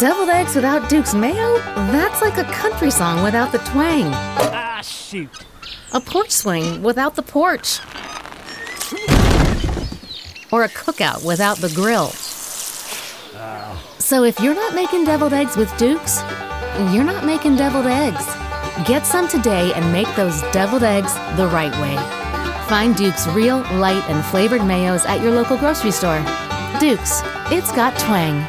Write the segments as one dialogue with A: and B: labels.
A: Deviled eggs without Duke's mayo? That's like a country song without the twang.
B: Ah, shoot.
A: A porch swing without the porch. Or a cookout without the grill. So if you're not making deviled eggs with Duke's, you're not making deviled eggs. Get some today and make those deviled eggs the right way. Find Duke's real, light, and flavored mayos at your local grocery store. Duke's, it's got twang.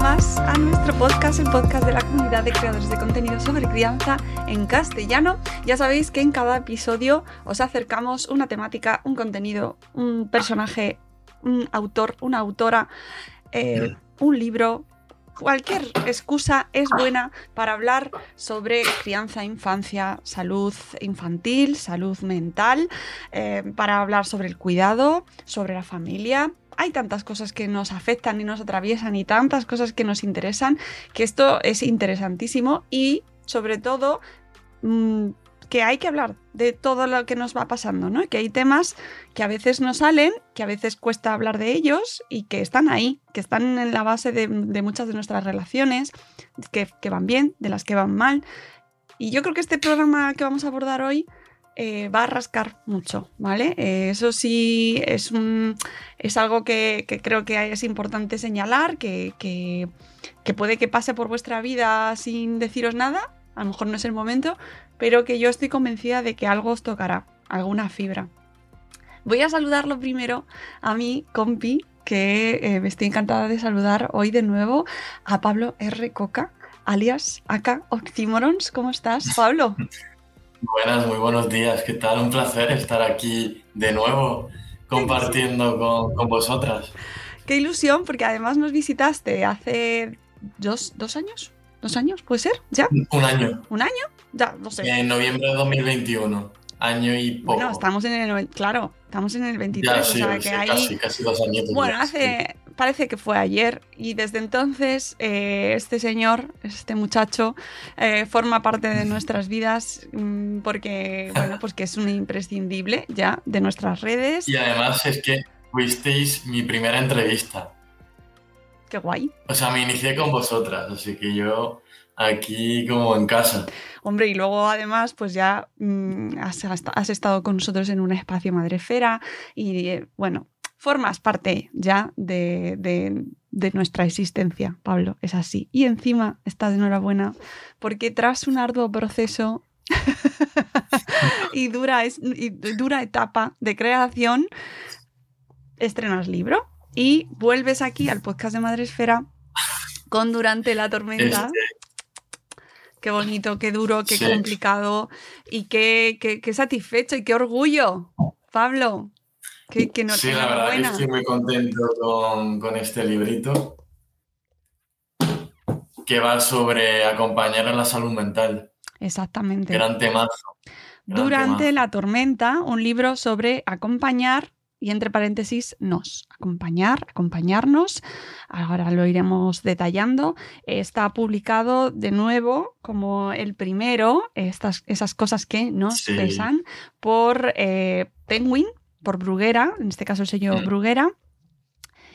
C: más a nuestro podcast, el podcast de la comunidad de creadores de contenido sobre crianza en castellano. Ya sabéis que en cada episodio os acercamos una temática, un contenido, un personaje, un autor, una autora, eh, un libro. Cualquier excusa es buena para hablar sobre crianza, infancia, salud infantil, salud mental, eh, para hablar sobre el cuidado, sobre la familia, hay tantas cosas que nos afectan y nos atraviesan y tantas cosas que nos interesan, que esto es interesantísimo y sobre todo mmm, que hay que hablar de todo lo que nos va pasando, ¿no? Que hay temas que a veces no salen, que a veces cuesta hablar de ellos y que están ahí, que están en la base de, muchas de nuestras relaciones, que van bien, de las que van mal. Y yo creo que este programa que vamos a abordar hoy eh, va a rascar mucho, ¿vale? Eh, eso sí es, un, es algo que, creo que es importante señalar, que, que, puede que pase por vuestra vida sin deciros nada, a lo mejor no es el momento, pero que yo estoy convencida de que algo os tocará, alguna fibra. Voy a saludarlo primero a mi compi, que eh, me estoy encantada de saludar hoy de nuevo, a Pablo R. Coca, alias Aka Oxymorons. ¿Cómo estás, Pablo?
D: Buenas, muy buenos días. ¿Qué tal? Un placer estar aquí de nuevo compartiendo con, con vosotras.
C: Qué ilusión, porque además nos visitaste hace dos, dos años. ¿Dos años? ¿Puede ser? ¿Ya?
D: Un año.
C: ¿Un año? Ya, no sé.
D: En noviembre de 2021. Año y poco.
C: Bueno, estamos en el. Claro, estamos en el 23.
D: Ya, sí,
C: o sea,
D: sí,
C: que
D: casi, casi dos años.
C: Bueno, hace. Parece que fue ayer y desde entonces eh, este señor, este muchacho, eh, forma parte de nuestras vidas mmm, porque, bueno, pues que es un imprescindible ya de nuestras redes.
D: Y además es que fuisteis mi primera entrevista.
C: Qué guay.
D: O sea, me inicié con vosotras, así que yo aquí como en casa.
C: Hombre, y luego además, pues ya mmm, has, has, estado con nosotros en un espacio madrefera y eh, bueno, formas parte ya de, de, de, nuestra existencia, Pablo, es así. Y encima estás de enhorabuena porque tras un arduo proceso y, dura, y dura etapa de creación, estrenas libro y vuelves aquí al podcast de Madresfera con Durante la Tormenta.
D: Este...
C: Qué bonito, qué duro, qué sí. complicado y qué, qué, qué, satisfecho y qué orgullo, Pablo. Qué, qué no,
D: sí, la verdad que estoy muy contento con, con, este librito que va sobre acompañar a la salud mental.
C: Exactamente.
D: Gran temazo.
C: Gran Durante temazo. la tormenta, un libro sobre acompañar y entre paréntesis nos, acompañar, acompañarnos, ahora lo iremos detallando, está publicado de nuevo como el primero, estas, esas cosas que nos sí. pesan, por eh, Penguin, por Bruguera, en este caso el sello
D: Mm.
C: Bruguera,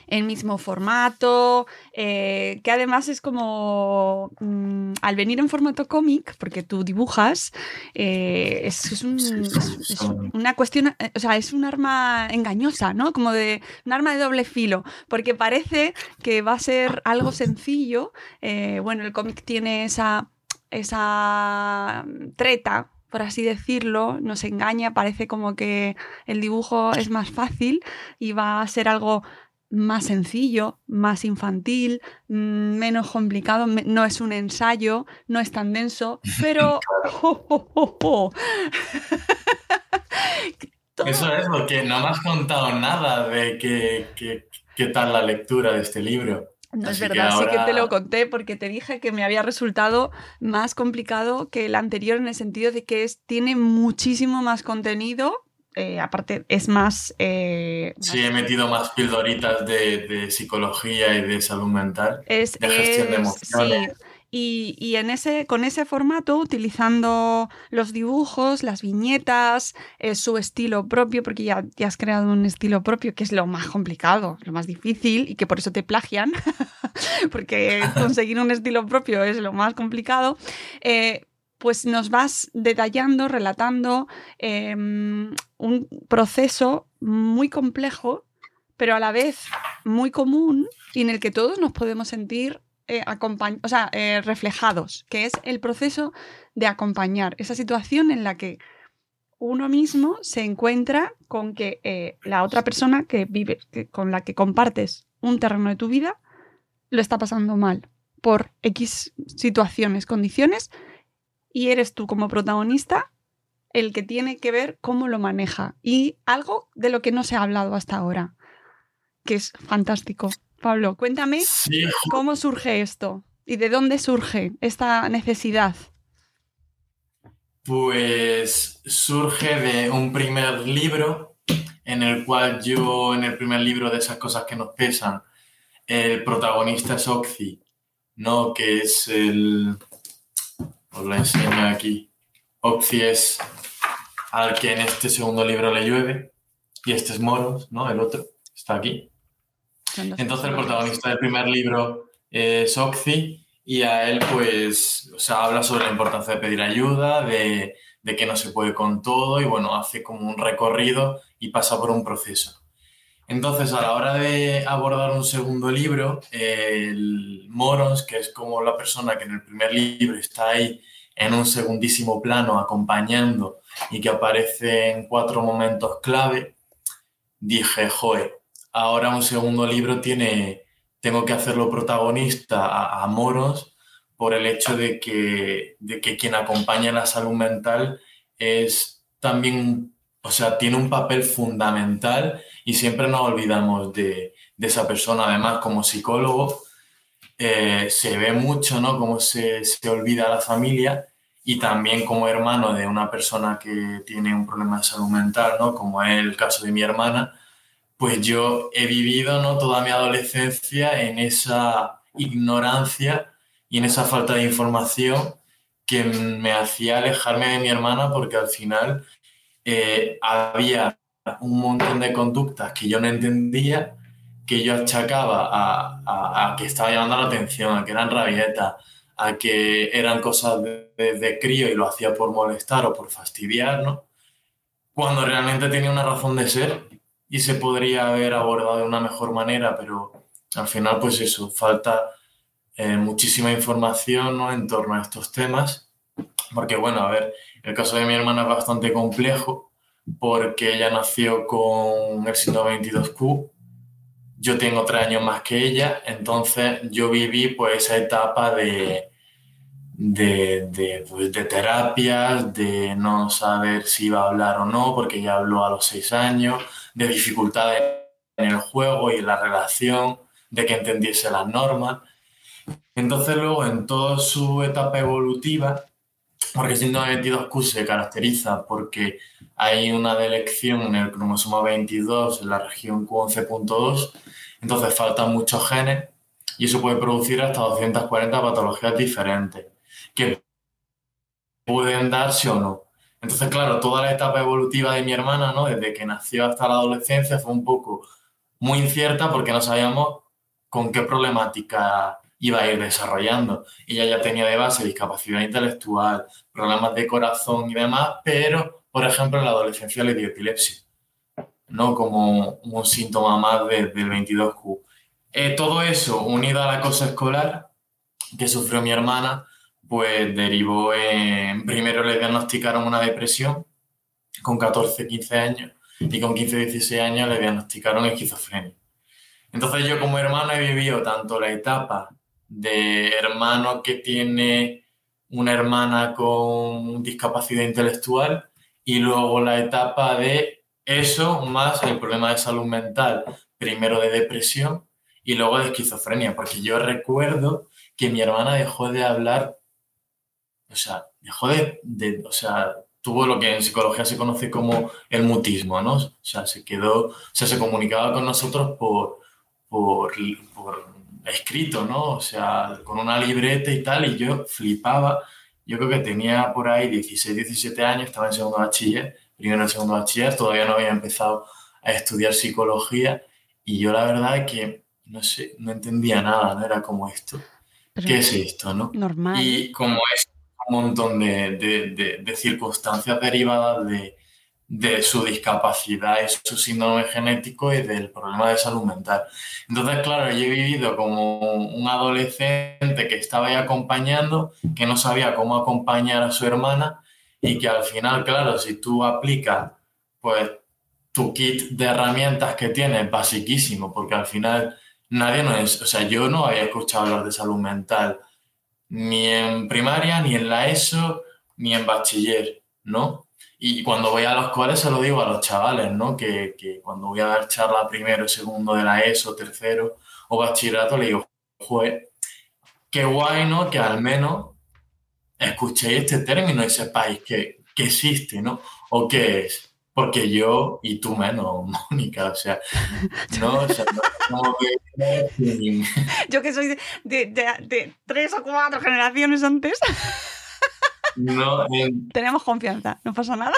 C: el mismo formato, eh, que además es como mmm, al venir en formato cómic, porque tú dibujas, eh, es, es, un, es, es, una cuestión, o sea, es un arma engañosa, ¿no? Como de un arma de doble filo, porque parece que va a ser algo sencillo. Eh, bueno, el cómic tiene esa, esa treta por así decirlo, nos engaña, parece como que el dibujo es más fácil y va a ser algo más sencillo, más infantil, mm, menos complicado, no es un ensayo, no es tan denso, pero...
D: Eso es, porque no me has contado nada de qué, tal la lectura de este libro.
C: No es verdad, sí que te lo conté porque te dije que me había resultado más complicado que el anterior en el sentido de que es, tiene muchísimo más contenido eh, aparte es más,
D: eh, Sí, he metido más pildoritas de, psicología y de salud mental, de gestión de emociones.
C: Sí. Y, en ese, con ese formato, utilizando los dibujos, las viñetas, eh, su estilo propio, porque ya, ya, has creado un estilo propio, que es lo más complicado, lo más difícil, y que por eso te plagian, porque conseguir un estilo propio es lo más complicado pues nos vas detallando, relatando em, un proceso muy complejo, pero a la vez muy común y en el que todos nos podemos sentir eh, eh, reflejados, que es el proceso de acompañar esa situación en la que uno mismo se encuentra con que eh, la otra persona que vive, con la que compartes un terreno de tu vida, lo está pasando mal por X situaciones, condiciones y eres tú como protagonista el que tiene que ver cómo lo maneja. Y algo de lo que no se ha hablado hasta ahora, que es fantástico. Pablo, cuéntame cómo surge esto y de dónde surge esta necesidad.
D: Pues surge de un primer libro en el cual yo, en el primer libro de esas cosas que nos pesan, el protagonista es Oxy, ¿no? Que es el, os la enseño aquí. Oxy es al que en este segundo libro le llueve y este es Moros, ¿no? El otro está aquí. Entonces el protagonista del primer libro es Oxy y a él pues, o sea, habla sobre la importancia de pedir ayuda, de, de que no se puede con todo y bueno, hace como un recorrido y pasa por un proceso. Entonces, a la hora de abordar un segundo libro, el Morons, que es como la persona que en el primer libro está ahí en un segundísimo plano acompañando y que aparece en cuatro momentos clave, dije, joe, ahora un segundo libro tiene, tengo que hacerlo protagonista a, a Moros por el hecho de que, de que quien acompaña la salud mental es también o sea, tiene un papel fundamental y siempre nos olvidamos de, esa persona. Además, como psicólogo, eh, se ve mucho, ¿no? Cómo se, se olvida la familia y también como hermano de una persona que tiene un problema de salud mental, ¿no? Como es el caso de mi hermana, pues yo he vivido, ¿no? Toda mi adolescencia en esa ignorancia y en esa falta de información que me hacía alejarme de mi hermana porque al final eh, había un montón de conductas que yo no entendía, que yo achacaba a, que estaba llamando la atención, a que eran rabietas, a que eran cosas de, crío y lo hacía por molestar o por fastidiar, ¿no? Cuando realmente tenía una razón de ser y se podría haber abordado de una mejor manera, pero al final, pues eso, falta eh, muchísima información ¿no? en torno a estos temas, porque bueno, a ver, el caso de mi hermana es bastante complejo porque ella nació con el síndrome 22Q. Yo tengo tres años más que ella, entonces yo viví pues esa etapa de, de, de, pues, de terapias, de no saber si iba a hablar o no, porque ella habló a los seis años, de dificultades en el juego y en la relación, de que entendiese las normas. Entonces luego en toda su etapa evolutiva, porque el síndrome 22Q se caracteriza porque hay una delección en el cromosoma 22 en la región Q11.2, entonces faltan muchos genes y eso puede producir hasta 240 patologías diferentes que pueden darse o no. Entonces, claro, toda la etapa evolutiva de mi hermana, ¿no? desde que nació hasta la adolescencia, fue un poco muy incierta porque no sabíamos con qué problemática iba a ir desarrollando. Ella ya tenía de base discapacidad intelectual, problemas de corazón y demás, pero, por ejemplo, en la adolescencia le dio epilepsia, ¿no? Como un síntoma más del 22Q. Eh, todo eso, unido a la cosa escolar que sufrió mi hermana, pues derivó en... Primero le diagnosticaron una depresión con 14, 15 años y con 15, 16 años le diagnosticaron esquizofrenia. Entonces yo como hermano he vivido tanto la etapa de hermano que tiene una hermana con discapacidad intelectual y luego la etapa de eso más el problema de salud mental, primero de depresión y luego de esquizofrenia, porque yo recuerdo que mi hermana dejó de hablar, o sea, dejó de, o sea, tuvo lo que en psicología se conoce como el mutismo, ¿no? O sea, se quedó, o sea, se comunicaba con nosotros por, por, por escrito, ¿no? O sea, con una libreta y tal, y yo flipaba. Yo creo que tenía por ahí 16, 17 años, estaba en segundo bachiller, primero en segundo bachiller, todavía no había empezado a estudiar psicología, y yo la verdad es que, no sé, no entendía nada, ¿no? Era como esto. ¿Qué es esto, no?
B: Normal.
D: Y como es un montón de, de, de circunstancias derivadas de, de su discapacidad y su síndrome genético y del problema de salud mental. Entonces, claro, yo he vivido como un adolescente que estaba ahí acompañando, que no sabía cómo acompañar a su hermana y que al final, claro, si tú aplicas pues tu kit de herramientas que tienes, basiquísimo, porque al final nadie no es, o sea, yo no había escuchado hablar de salud mental ni en primaria, ni en la ESO, ni en bachiller, ¿no? Y cuando voy a los coles se lo digo a los chavales, ¿no? Que, que cuando voy a dar charla primero, segundo de la ESO, tercero o bachillerato, le digo, joder, qué guay, ¿no? Que al menos escuchéis este término y sepáis que, que existe, ¿no? O qué es. Porque yo, y tú menos, Mónica, o sea, no, o sea, no,
C: que... Yo que soy de, de, de tres o cuatro generaciones antes.
D: No,
C: Tenemos confianza, no pasa nada.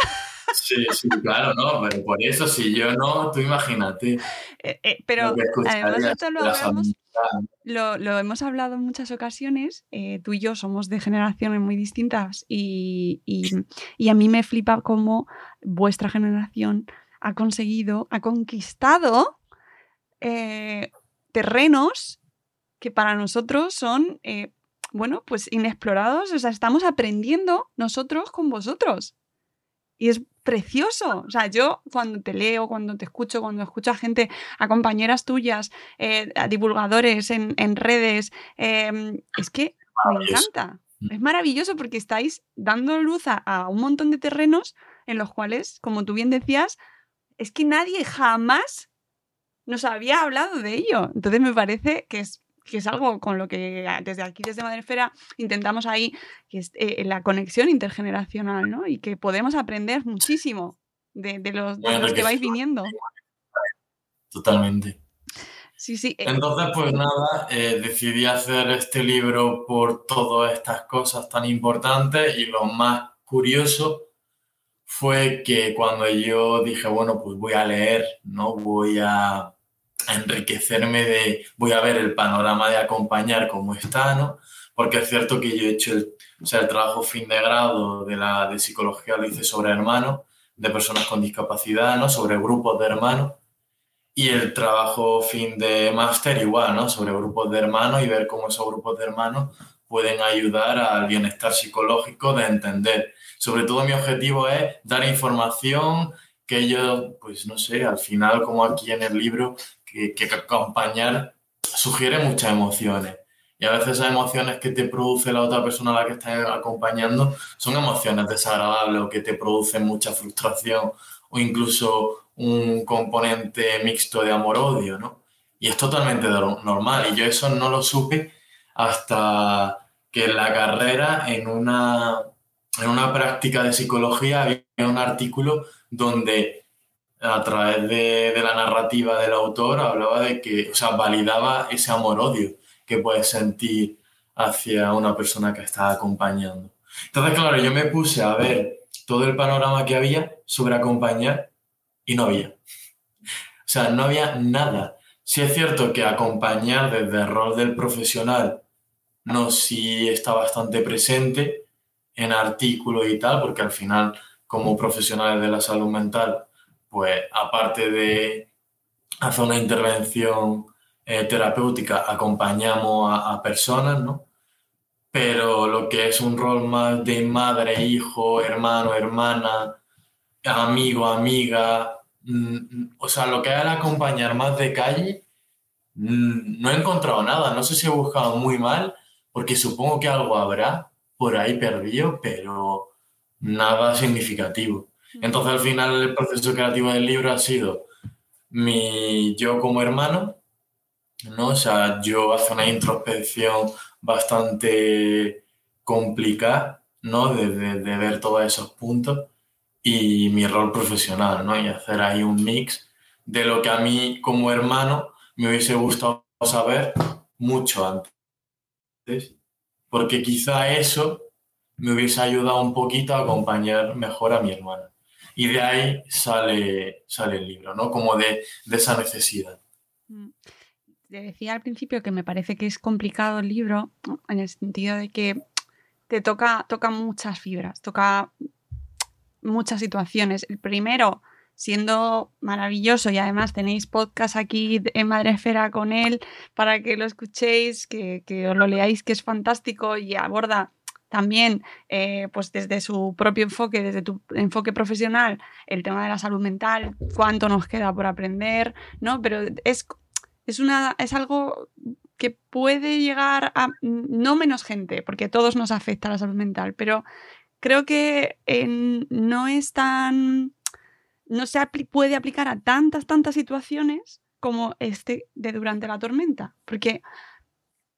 D: Sí, sí, claro, no, pero por eso si yo no, tú imagínate.
C: Eh, eh, pero además esto lo, lo, hemos hablado en muchas ocasiones, eh, tú y yo somos de generaciones muy distintas y, y, y, a mí me flipa cómo vuestra generación ha conseguido, ha conquistado terrenos que para nosotros son bueno, pues inexplorados, o sea, estamos aprendiendo nosotros con vosotros. Y es precioso. O sea, yo cuando te leo, cuando te escucho, cuando escucho a gente, a compañeras tuyas, eh, a divulgadores en, redes, em, es que me encanta. Mm. Es maravilloso porque estáis dando luz a, un montón de terrenos en los cuales, como tú bien decías, es que nadie jamás nos había hablado de ello. Entonces me parece que es que es algo con lo que desde aquí, desde Madrefera, intentamos ahí, que es eh, la conexión intergeneracional, ¿no? Y que podemos aprender muchísimo de, los, que vais viniendo.
D: Totalmente.
C: Sí, sí.
D: Eh. Entonces, pues nada, eh, decidí hacer este libro por todas estas cosas tan importantes y lo más curioso fue que cuando yo dije, bueno, pues voy a leer, ¿no? Voy a enriquecerme de, voy a ver el panorama de acompañar cómo está, ¿no? Porque es cierto que yo he hecho el, o sea, el trabajo fin de grado de, la, de psicología, lo hice sobre hermanos, de personas con discapacidad, ¿no? Sobre grupos de hermanos. Y el trabajo fin de máster igual, ¿no? Sobre grupos de hermanos y ver cómo esos grupos de hermanos pueden ayudar al bienestar psicológico de entender. Sobre todo mi objetivo es dar información que ellos, pues no sé, al final como aquí en el libro, que, acompañar sugiere muchas emociones. Y a veces esas emociones que te produce la otra persona a la que estás acompañando son emociones desagradables o que te producen mucha frustración o incluso un componente mixto de amor-odio, ¿no? Y es totalmente normal. Y yo eso no lo supe hasta que en la carrera, en una, en una práctica de psicología, había un artículo donde a través de, la narrativa del autor, hablaba de que, o sea, validaba ese amor-odio que puedes sentir hacia una persona que está acompañando. Entonces, claro, yo me puse a ver todo el panorama que había sobre acompañar y no había. O sea, no había nada. Sí es cierto que acompañar desde el rol del profesional no sí está bastante presente en artículos y tal, porque al final, como profesionales de la salud mental, pues aparte de hacer una intervención eh, terapéutica, acompañamos a, personas, ¿no? Pero lo que es un rol más de madre, hijo, hermano, hermana, amigo, amiga, mm, o sea, lo que es el acompañar más de calle, mm, no he encontrado nada. No sé si he buscado muy mal, porque supongo que algo habrá por ahí perdido, pero nada significativo. Entonces al final el proceso creativo del libro ha sido mi yo como hermano, ¿no? O sea, yo hace una introspección bastante complicada, ¿no? De, de, ver todos esos puntos y mi rol profesional, ¿no? Y hacer ahí un mix de lo que a mí como hermano me hubiese gustado saber mucho antes, porque quizá eso me hubiese ayudado un poquito a acompañar mejor a mi hermana. Y de ahí sale, sale el libro, ¿no? Como de, de esa necesidad.
C: Mm. Te decía al principio que me parece que es complicado el libro, en el sentido de que te toca, toca muchas fibras, toca muchas situaciones. El primero, siendo maravilloso y además tenéis podcast aquí en Madresfera con él para que lo escuchéis, que, que os lo leáis, que es fantástico y aborda también eh, pues desde su propio enfoque, desde tu enfoque profesional, el tema de la salud mental, cuánto nos queda por aprender, ¿no? Pero es, es, una, es algo que puede llegar a no menos gente, porque a todos nos afecta la salud mental, pero creo que no es tan... no se puede aplicar a tantas, tantas situaciones como este de durante la tormenta, porque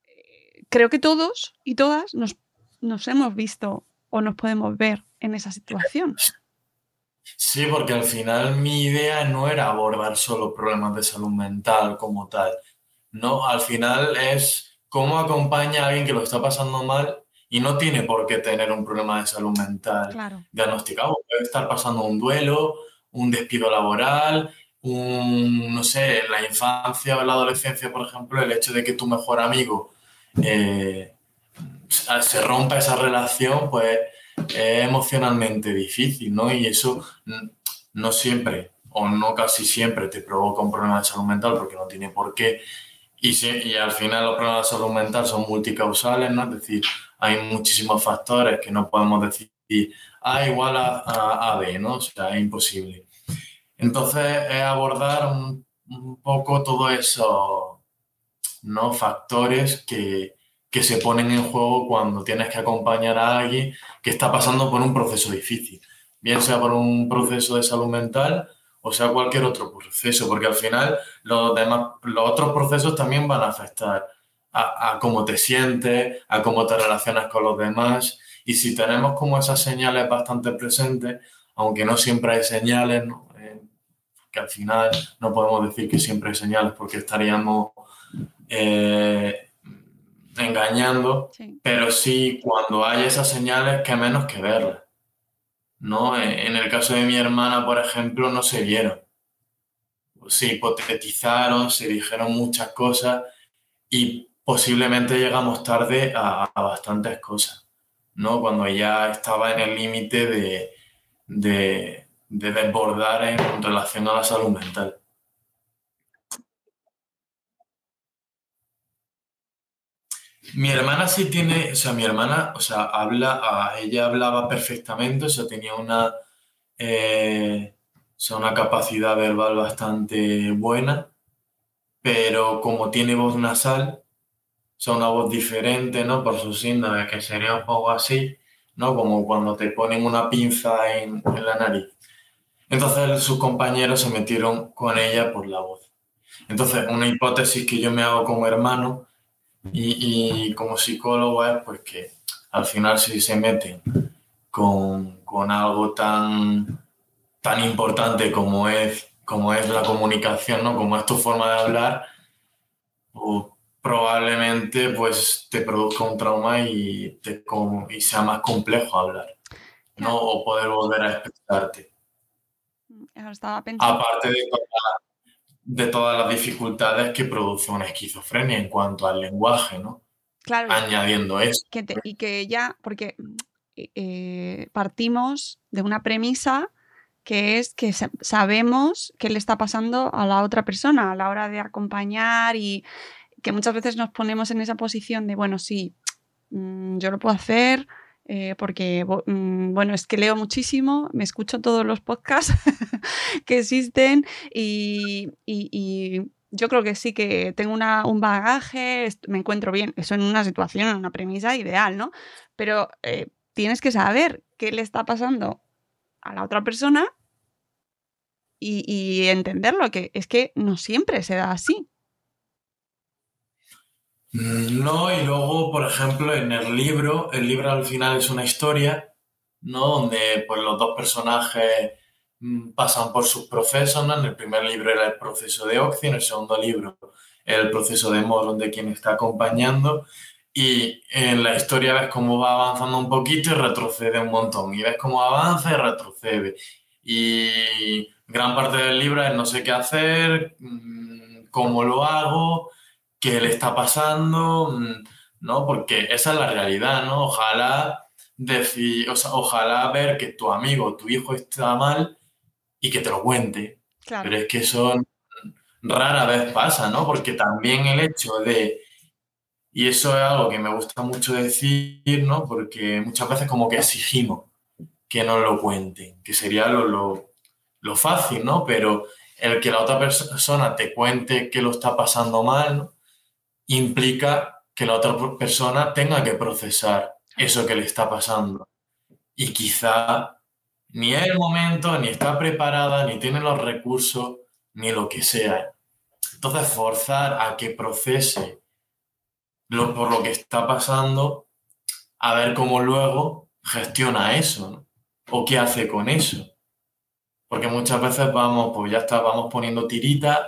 C: eh, creo que todos y todas nos nos hemos visto o nos podemos ver en esa situación.
D: Sí, porque al final mi idea no era abordar solo problemas de salud mental como tal. No, al final es cómo acompaña a alguien que lo está pasando mal y no tiene por qué tener un problema de salud mental diagnosticado. Puede estar pasando un duelo, un despido laboral, un, no sé, en la infancia o en la adolescencia, por ejemplo, el hecho de que tu mejor amigo eh, se rompa esa relación, pues es emocionalmente difícil, ¿no? Y eso no siempre, o no casi siempre, te provoca un problema de salud mental porque no tiene por qué. Y, y al final los problemas de salud mental son multicausales, ¿no? Es decir, hay muchísimos factores que no podemos decir A igual a, a, B, ¿no? O sea, es imposible. Entonces, es abordar un, poco todos esos ¿no? factores que, que se ponen en juego cuando tienes que acompañar a alguien que está pasando por un proceso difícil, bien sea por un proceso de salud mental o sea cualquier otro proceso, porque al final los, demás, los otros procesos también van a afectar a, cómo te sientes, a cómo te relacionas con los demás. Y si tenemos como esas señales bastante presentes, aunque no siempre hay señales, eh, que al final no podemos decir que siempre hay señales porque estaríamos eh, engañando, pero sí cuando hay esas señales que menos que verlas. ¿no? E, en el caso de mi hermana, por ejemplo, no se vieron. Se hipotetizaron, se dijeron muchas cosas y posiblemente llegamos tarde a, bastantes cosas, ¿no? Cuando ya estaba en el límite de, de, de desbordar en relación a la salud mental. Mi hermana sí tiene, o sea, mi hermana, o sea, habla, ella hablaba perfectamente, o sea, tenía una, eh, una capacidad verbal bastante buena, pero como tiene voz nasal, o sea, una voz diferente, ¿no? Por su síndrome, que sería un poco así, ¿no? Como cuando te ponen una pinza en, en la nariz. Entonces sus compañeros se metieron con ella por la voz. Entonces, una hipótesis que yo me hago como hermano y, como psicólogo es pues que al final si se meten con, con, algo tan, tan importante como es, como es la comunicación, ¿no? como es tu forma de hablar, pues, probablemente pues te produzca un trauma y, te, y sea más complejo hablar, ¿no? O poder volver a expresarte. Aparte de de todas las dificultades que produce una esquizofrenia en cuanto al lenguaje, ¿no?
C: Claro.
D: Añadiendo eso.
C: y que ya, porque eh, partimos de una premisa que es que sabemos qué le está pasando a la otra persona a la hora de acompañar y que muchas veces nos ponemos en esa posición de, bueno, sí, mm, yo lo puedo hacer, eh, porque, mm, bueno, es que leo muchísimo, me escucho todos los podcasts que existen y, yo creo que sí que tengo una, un bagaje, me encuentro bien, eso en una situación, en una premisa ideal, ¿no? Pero eh, tienes que saber qué le está pasando a la otra persona y, y entenderlo, que es que no siempre se da así.
D: No, y luego, por ejemplo, en el libro, el libro al final es una historia, ¿no? Donde pues los dos personajes mm, pasan por sus procesos, ¿no? En el primer libro era el proceso de Oxy, en el segundo libro el proceso de Moron de quien está acompañando y en la historia ves cómo va avanzando un poquito y retrocede un montón y ves cómo avanza y retrocede y gran parte del libro es no sé qué hacer, mm, cómo lo hago, qué le está pasando, mm, ¿no? Porque esa es la realidad, ¿no? Ojalá decir, o sea, ojalá ver que tu amigo, tu hijo está mal y que te lo cuente. Pero es que eso rara vez pasa, ¿no? Porque también el hecho de, y eso es algo que me gusta mucho decir, ¿no? Porque muchas veces como que exigimos que nos lo cuenten, que sería lo, lo, lo fácil, ¿no? Pero el que la otra persona te cuente que lo está pasando mal, ¿no? Implica que la otra persona tenga que procesar eso que le está pasando. Y quizá ni es el momento, ni está preparada, ni tiene los recursos, ni lo que sea. Entonces, forzar a que procese lo, por lo que está pasando, a ver cómo luego gestiona eso, O qué hace con eso. Porque muchas veces vamos, pues ya está, vamos poniendo tiritas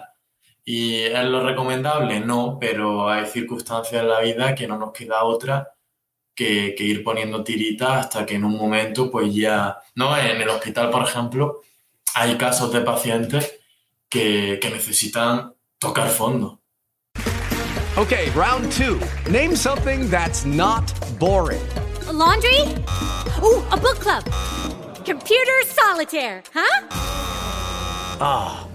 D: ¿Y es lo recomendable? No, pero hay circunstancias en la vida que no nos queda otra que, ir poniendo tiritas hasta que en un momento, pues ya, ¿no? En el hospital, por ejemplo, hay casos de pacientes que, que necesitan tocar fondo.
B: Ok, round two. Name something that's not boring.
E: laundry? Uh, a book club. Computer solitaire, huh?
B: Ah.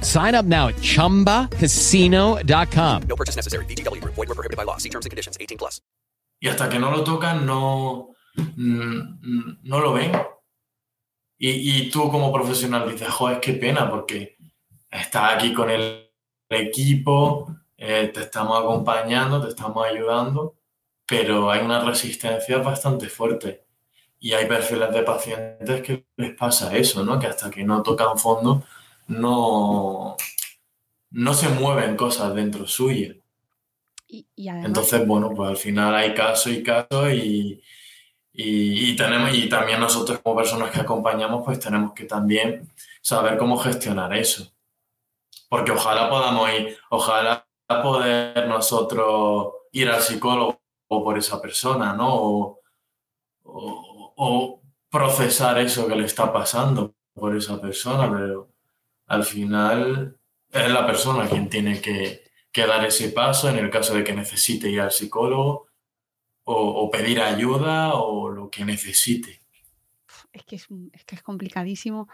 F: Sign up now at ChumbaCasino.com.
B: No purchase necessary. BGW. Void were prohibited by law. See terms and conditions. 18 plus.
D: Y hasta que no lo tocan, no, mm, no lo ven. Y, y tú como profesional dices, joder, qué pena, porque estás aquí con el equipo, eh, te estamos acompañando, te estamos ayudando, pero hay una resistencia bastante fuerte. Y hay perfiles de pacientes que les pasa eso, ¿no? Que hasta que no tocan fondo no, no se mueven cosas dentro suya.
C: Y,
D: Entonces, bueno, pues al final hay casos y casos y, y, tenemos, y también nosotros como personas que acompañamos, pues tenemos que también saber cómo gestionar eso. Porque ojalá podamos ir, ojalá poder nosotros ir al psicólogo por esa persona, ¿no? o, o procesar eso que le está pasando por esa persona, pero al final es la persona quien tiene que, dar ese paso en el caso de que necesite ir al psicólogo o, pedir ayuda o lo que necesite.
C: Es que es, que es complicadísimo.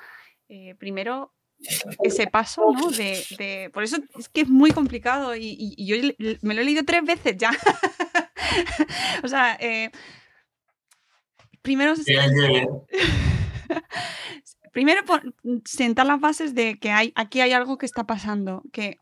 C: Eh, primero, ese paso, ¿no? De, por eso es que es muy complicado y, yo me lo he leído tres veces ya. o sea, eh, primero, primero sentar las bases de que hay, aquí hay algo que está pasando, que,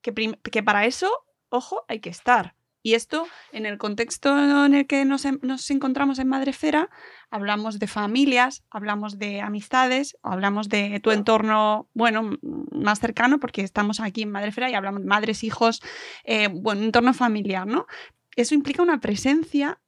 C: que, para eso, ojo, hay que estar. Y esto, en el contexto en el que nos, nos, encontramos en Madrefera, hablamos de familias, hablamos de amistades, hablamos de tu entorno, bueno, más cercano, porque estamos aquí en Madrefera y hablamos de madres, hijos, eh, entorno familiar, ¿no? Eso implica una presencia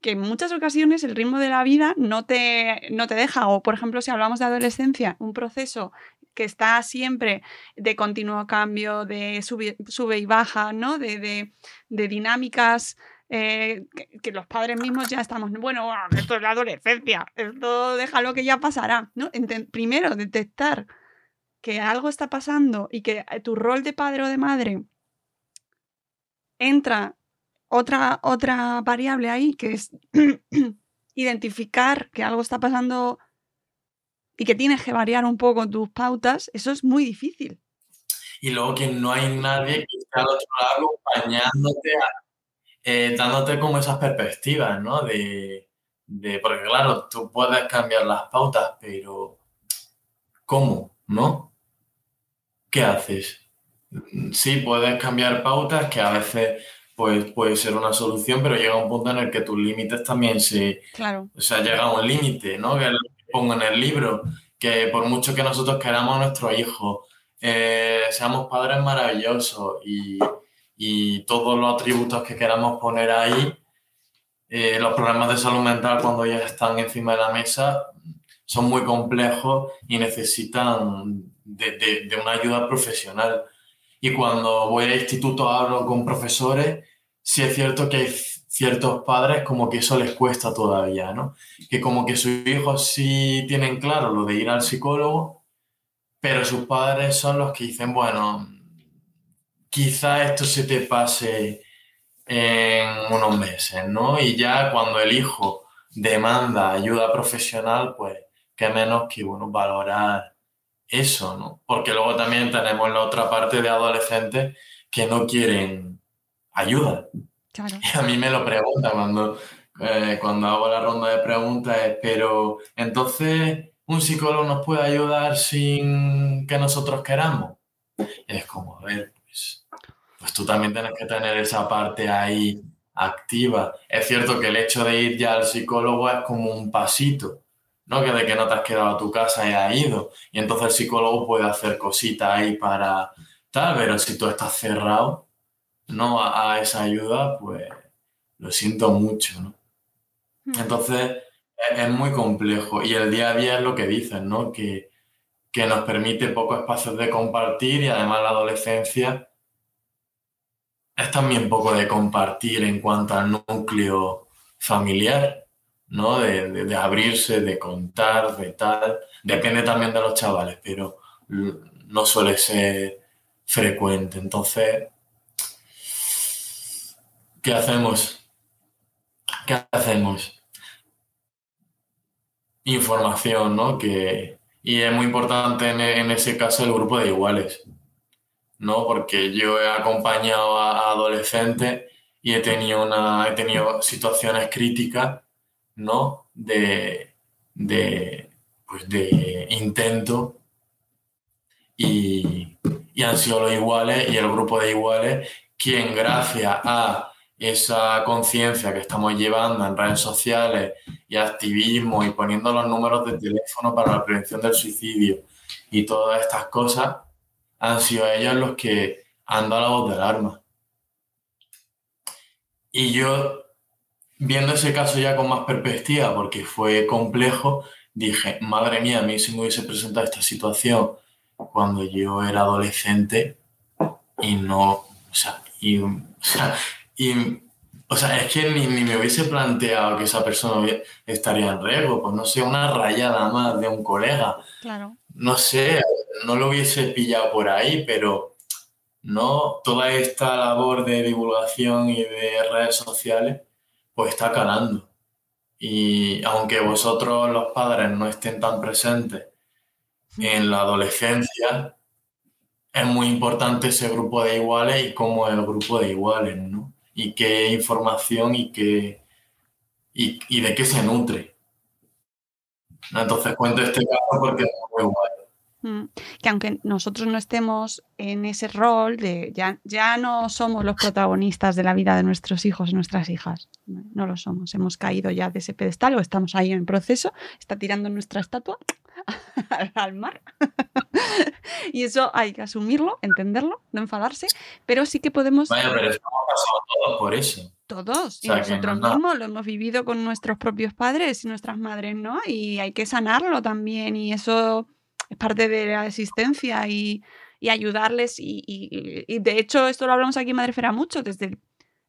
C: que en muchas ocasiones el ritmo de la vida no te, no te deja. O, por ejemplo, si hablamos de adolescencia, un proceso que está siempre de continuo cambio, de sube, sube y baja, ¿no? De, de, dinámicas eh, que, los padres mismos ya estamos, bueno, esto es la adolescencia, esto déjalo que ya pasará, ¿no? primero, detectar que algo está pasando y que tu rol de padre o de madre entra otra, otra variable ahí, que es identificar que algo está pasando y que tienes que variar un poco tus pautas, eso es muy difícil.
D: Y luego que no hay nadie que esté al otro lado acompañándote eh, dándote como esas perspectivas, ¿no? De, porque claro, tú puedes cambiar las pautas, pero ¿cómo? ¿No? ¿Qué haces? Sí, puedes cambiar pautas que a veces pues, puede ser una solución, pero llega un punto en el que tus límites también se...
C: Claro.
D: O sea, llega un límite, ¿no? Que pongo en el libro, que por mucho que nosotros queramos a nuestro hijo, eh, seamos padres maravillosos y y todos los atributos que queramos poner ahí, eh, los problemas de salud mental cuando ya están encima de la mesa son muy complejos y necesitan de, de, una ayuda profesional. Y cuando voy a institutos hablo con profesores, sí es cierto que hay ciertos padres como que eso les cuesta todavía, ¿no? Que como que sus hijos sí tienen claro lo de ir al psicólogo, pero sus padres son los que dicen, bueno, quizá esto se te pase en unos meses, ¿no? Y ya cuando el hijo demanda ayuda profesional, pues qué menos que, bueno, valorar eso, ¿no? Porque luego también tenemos la otra parte de adolescentes que no quieren ayuda.
C: Claro.
D: A mí me lo preguntan cuando, eh, cuando hago la ronda de preguntas, pero entonces un psicólogo nos puede ayudar sin que nosotros queramos. Es como, a ver, pues tú también tienes que tener esa parte ahí activa. Es cierto que el hecho de ir ya al psicólogo es como un pasito, ¿no? Que de que no te has quedado a tu casa y has ido. Y entonces el psicólogo puede hacer cositas ahí para tal, pero si tú estás cerrado, ¿no? A, esa ayuda, pues lo siento mucho, ¿no? Hmm. Entonces es, muy complejo. Y el día a día es lo que dicen, ¿no? Que, que nos permite pocos espacios de compartir y además la adolescencia es también poco de compartir en cuanto al núcleo familiar, ¿no? De, abrirse, de contar, de tal. Depende también de los chavales, pero no suele ser frecuente. Entonces, ¿qué hacemos? ¿Qué hacemos? Información, ¿no? Que, y es muy importante en ese caso el grupo de iguales. ¿no? Porque yo he acompañado a, adolescentes y he tenido, una, he tenido situaciones críticas, ¿no? De, de, pues de intento y, y han sido los iguales y el grupo de iguales quien gracias a esa conciencia que estamos llevando en redes sociales y activismo y poniendo los números de teléfono para la prevención del suicidio y todas estas cosas, han sido ellos los que han dado la voz del arma. Y yo, viendo ese caso ya con más perspectiva, porque fue complejo, dije, madre mía, a mí si me hubiese presentado esta situación cuando yo era adolescente y no, o sea, y, o sea, o sea es que ni, ni, me hubiese planteado que esa persona estaría en riesgo, pues no sé, una rayada más de un colega.
C: Claro.
D: No sé, no lo hubiese pillado por ahí, pero no toda esta labor de divulgación y de redes sociales, pues está calando. Y aunque vosotros los padres no estén tan presentes en la adolescencia, es muy importante ese grupo de iguales y cómo es el grupo de iguales, ¿no? Y qué información y qué y, y de qué se nutre. Entonces cuento este caso porque.
C: Mm, que aunque nosotros no estemos en ese rol de ya, ya no somos los protagonistas de la vida de nuestros hijos y nuestras hijas, no lo somos, hemos caído ya de ese pedestal o estamos ahí en proceso, está tirando nuestra estatua al mar. Y eso hay que asumirlo, entenderlo, no enfadarse, pero sí que podemos...
D: Vaya, pero estamos pasando todos por eso.
C: Todos, y nosotros mismos lo hemos vivido con nuestros propios padres y nuestras madres, ¿no? Y hay que sanarlo también y eso es parte de la existencia y, ayudarles. Y, de hecho, esto lo hablamos aquí en Madrefera mucho, desde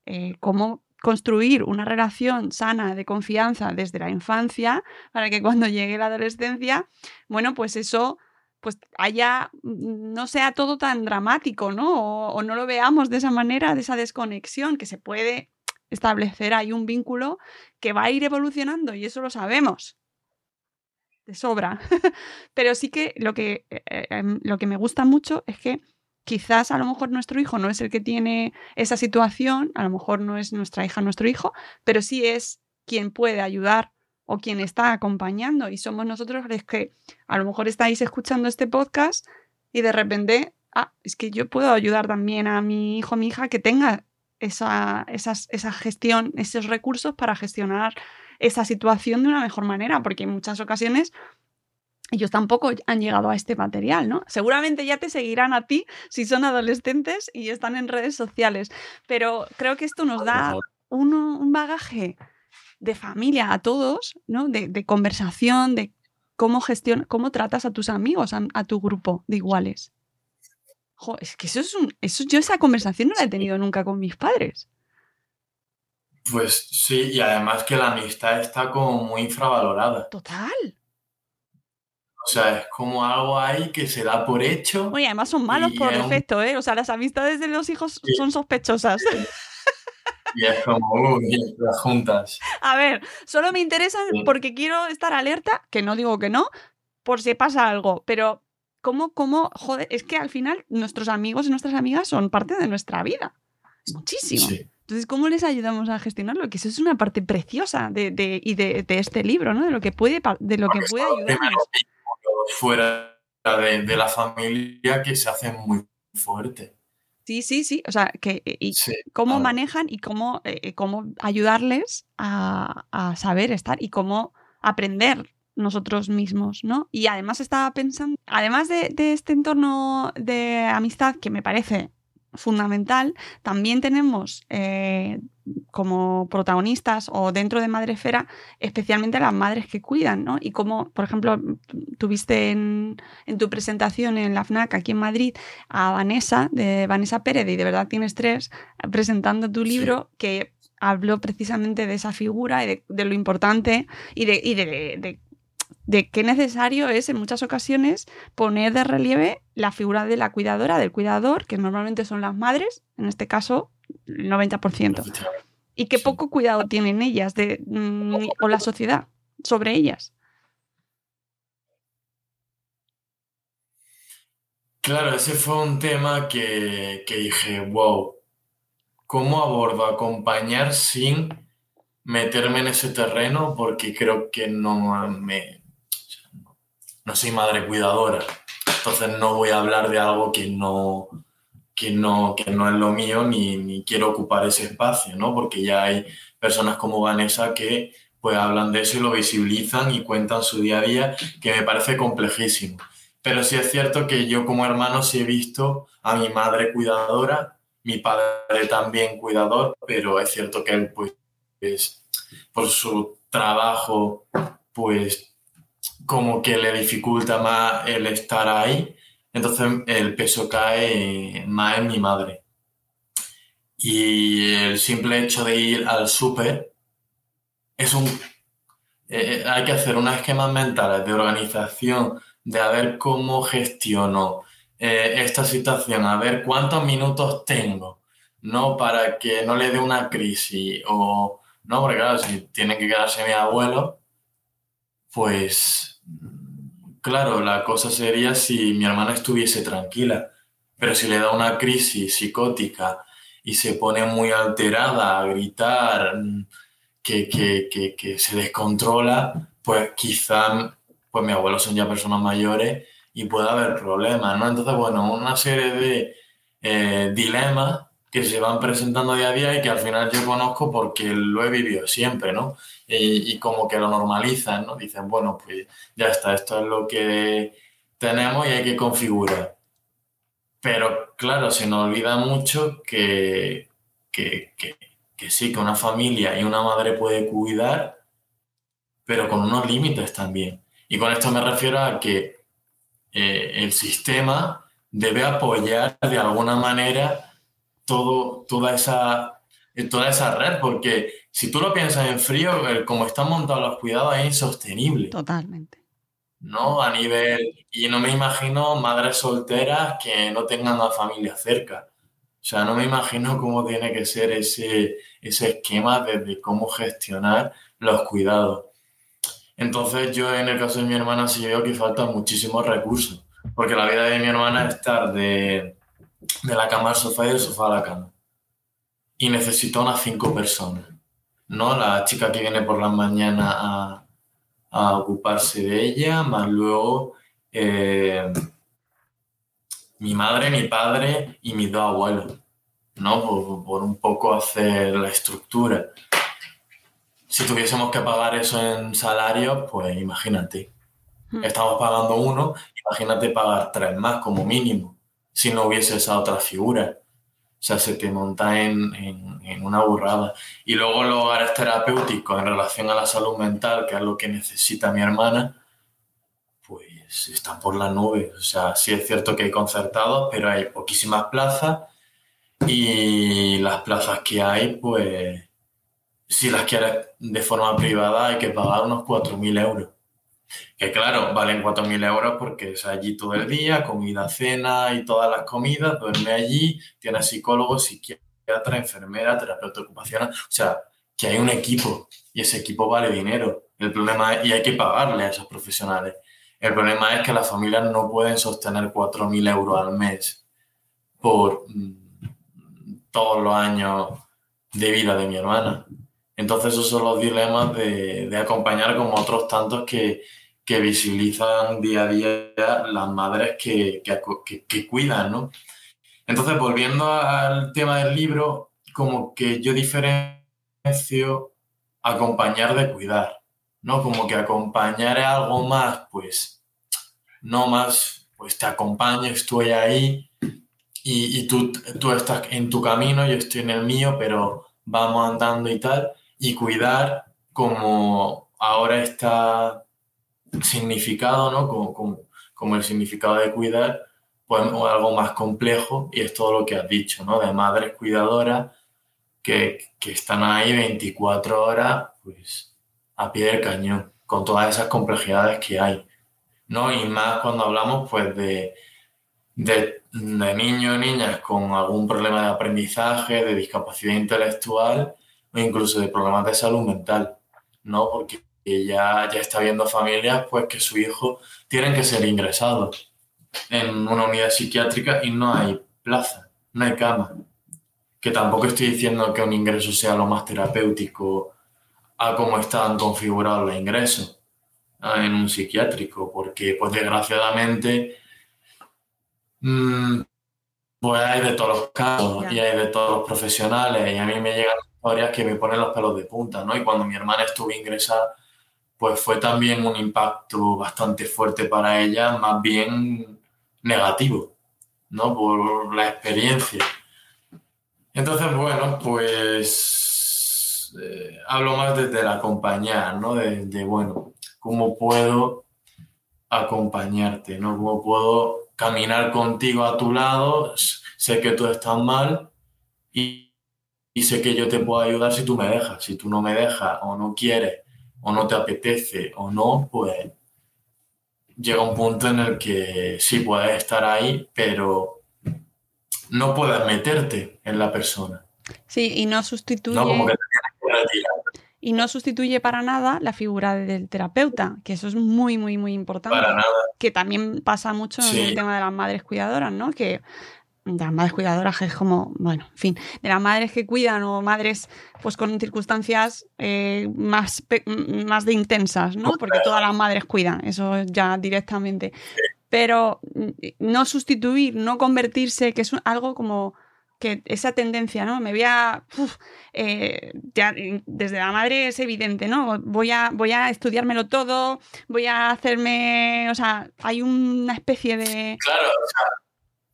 C: eh, cómo construir una relación sana de confianza desde la infancia para que cuando llegue la adolescencia, bueno, pues eso pues haya, no sea todo tan dramático, ¿no? O, no lo veamos de esa manera, de esa desconexión, que se puede establecer ahí un vínculo que va a ir evolucionando y eso lo sabemos de sobra. Pero sí que lo que, eh, eh, em, lo que me gusta mucho es que quizás a lo mejor nuestro hijo no es el que tiene esa situación, a lo mejor no es nuestra hija, nuestro hijo, pero sí es quien puede ayudar o quien está acompañando y somos nosotros los que a lo mejor estáis escuchando este podcast y de repente, ah, es que yo puedo ayudar también a mi hijo, mi hija que tenga esa, esa gestión, esos recursos para gestionar esa situación de una mejor manera, porque en muchas ocasiones ellos tampoco han llegado a este material, ¿no? Seguramente ya te seguirán a ti si son adolescentes y están en redes sociales, pero creo que esto nos da un, bagaje de familia a todos, ¿no? De, conversación, de cómo gestiona, cómo tratas a tus amigos, a, tu grupo de iguales. es que eso es un, eso, yo esa conversación no la he tenido nunca con mis padres.
D: Pues sí, y además que la amistad está como muy infravalorada.
C: Total.
D: O sea, es como algo ahí que se da por hecho.
C: Oye, además son malos por defecto, ¿eh? O sea, las amistades de los hijos son sospechosas.
D: Y es como, uy, las juntas.
C: A ver, solo me interesan porque quiero estar alerta, que no digo que no, por si pasa algo, pero ¿cómo, cómo, joder, es que al final nuestros amigos y nuestras amigas son parte de nuestra vida. Muchísimo. Entonces, ¿cómo les ayudamos a gestionarlo? Que eso es una parte preciosa de, de, y de, de, este libro, ¿no? De lo que puede, de lo que puede ayudarnos
D: fuera de, la familia que se hace muy fuerte.
C: Sí, sí, sí. O sea, que y cómo manejan y cómo, eh, eh, cómo ayudarles a, saber estar y cómo aprender nosotros mismos, ¿no? Y además estaba pensando, además de, de este entorno de amistad que me parece fundamental, también tenemos eh, como protagonistas o dentro de Madrefera especialmente las madres que cuidan, ¿no? Y como, por ejemplo, tuviste en, tu presentación en la FNAC aquí en Madrid a Vanessa, de Vanessa Pérez, y de verdad tienes tres, presentando tu libro que habló precisamente de esa figura y de, lo importante y de, y de de qué necesario es en muchas ocasiones poner de relieve la figura de la cuidadora, del cuidador, que normalmente son las madres, en este caso el 90%. Y qué poco cuidado tienen ellas de, mm, o la sociedad sobre ellas.
D: Claro, ese fue un tema que, que dije, wow, ¿cómo abordo acompañar sin meterme en ese terreno? Porque creo que no me, no soy madre cuidadora, entonces no voy a hablar de algo que no, que no, que no es lo mío ni, ni quiero ocupar ese espacio, ¿no? Porque ya hay personas como Vanessa que pues hablan de eso y lo visibilizan y cuentan su día a día, que me parece complejísimo. Pero sí es cierto que yo como hermano sí he visto a mi madre cuidadora, mi padre también cuidador, pero es cierto que él pues por su trabajo pues como que le dificulta más el estar ahí, entonces el peso cae más en mi madre. Y el simple hecho de ir al súper es un... Eh, eh, hay que hacer unas esquemas mentales de organización, de a ver cómo gestiono eh, esta situación, a ver cuántos minutos tengo, ¿no? Para que no le dé una crisis o... No, porque claro, si tiene que quedarse mi abuelo, pues Claro, la cosa sería si mi hermana estuviese tranquila, pero si le da una crisis psicótica y se pone muy alterada a gritar, mm, que, que, se descontrola, pues quizá, pues mis abuelos son ya personas mayores y puede haber problemas, ¿no? Entonces, bueno, una serie de eh, dilemas que se van presentando día a día y que al final yo conozco porque lo he vivido siempre, ¿no? Y, como que lo normalizan, ¿no? Dicen, bueno, pues ya está, esto es lo que tenemos y hay que configurar. Pero claro, se nos olvida mucho que, que, que sí, que una familia y una madre puede cuidar, pero con unos límites también. Y con esto me refiero a que eh, el sistema debe apoyar de alguna manera todo, toda, esa, eh, toda esa red, porque si tú lo piensas en frío, como están montados los cuidados es insostenible.
C: Totalmente.
D: ¿No? A nivel. Y no me imagino madres solteras que no tengan a familia cerca. O sea, no me imagino cómo tiene que ser ese, ese esquema de, cómo gestionar los cuidados. Entonces yo en el caso de mi hermana sí veo que faltan muchísimos recursos, porque la vida de mi hermana es estar de, de la cama al sofá y del sofá a la cama. Y necesito unas cinco personas, ¿no? La chica que viene por la mañana a, a ocuparse de ella, más luego eh, mi madre, mi padre y mis dos abuelos, ¿no? Por, un poco hacer la estructura. Si tuviésemos que pagar eso en salario, pues imagínate. Hmm. Estamos pagando uno, imagínate pagar tres más como mínimo, si no hubiese esa otra figura. O sea, se te monta en, en, una burrada. Y luego los hogares terapéuticos en relación a la salud mental, que es lo que necesita mi hermana, pues están por la nube. O sea, sí es cierto que hay concertados, pero hay poquísimas plazas y las plazas que hay, pues si las quieres de forma privada hay que pagar unos 4.000 euros. Que claro, valen 4.000 euros porque es allí todo el día, comida, cena y todas las comidas, duerme allí, tiene psicólogo, psiquiatra, enfermera, terapeuta ocupacional. O sea, que hay un equipo y ese equipo vale dinero. El problema es, y hay que pagarle a esos profesionales. El problema es que las familias no pueden sostener 4.000 euros al mes por mm, todos los años de vida de mi hermana. Entonces esos son los dilemas de, de acompañar como otros tantos que, que visibilizan día a día las madres que, que, cuidan, ¿no? Entonces, volviendo al tema del libro, como que yo diferencio acompañar de cuidar, ¿no? Como que acompañar es algo más, pues, no más, pues te acompaño, estoy ahí y, tú, tú estás en tu camino, yo estoy en el mío, pero vamos andando y tal. Y cuidar como ahora está significado, ¿no? Como, como, el significado de cuidar, pues algo más complejo y es todo lo que has dicho, ¿no? De madres cuidadoras que, que están ahí 24 horas, pues a pie del cañón, con todas esas complejidades que hay, ¿no? Y más cuando hablamos, pues, de, de, de niños y niñas con algún problema de aprendizaje, de discapacidad intelectual o incluso de problemas de salud mental, ¿no? Porque y ya, ya está viendo familias pues que su hijo tienen que ser ingresados en una unidad psiquiátrica y no hay plaza, no hay cama. Que tampoco estoy diciendo que un ingreso sea lo más terapéutico a cómo están configurados los ingresos en un psiquiátrico, porque pues desgraciadamente mm, pues hay de todos los casos y hay de todos los profesionales y a mí me llegan historias que me ponen los pelos de punta, ¿no? Y cuando mi hermana estuvo ingresada pues fue también un impacto bastante fuerte para ella, más bien negativo, ¿no? Por la experiencia. Entonces, bueno, pues eh, hablo más desde el acompañar, ¿no? De, bueno, cómo puedo acompañarte, ¿no? Cómo puedo caminar contigo a tu lado, sé que tú estás mal y sé que yo te puedo ayudar si tú me dejas. Si tú no me dejas o no quieres o no te apetece o no, pues llega un punto en el que sí puedes estar ahí, pero no puedes meterte en la persona.
C: Sí, y no sustituye. Y no sustituye para nada la figura del terapeuta, que eso es muy, muy, muy importante.
D: Para nada.
C: Que también pasa mucho en el tema de las madres cuidadoras, ¿no? Que de las madres cuidadoras, que es como, bueno, en fin, de las madres que cuidan o madres pues con circunstancias eh, más, más de intensas, ¿no? Porque todas las madres cuidan, eso ya directamente. Pero mm, no sustituir, no convertirse, que es algo como que esa tendencia, ¿no? Me voy a... Eh, desde la madre es evidente, ¿no? Voy a, voy a estudiármelo todo, voy a hacerme... O sea, hay una especie de...
D: Claro, o sea,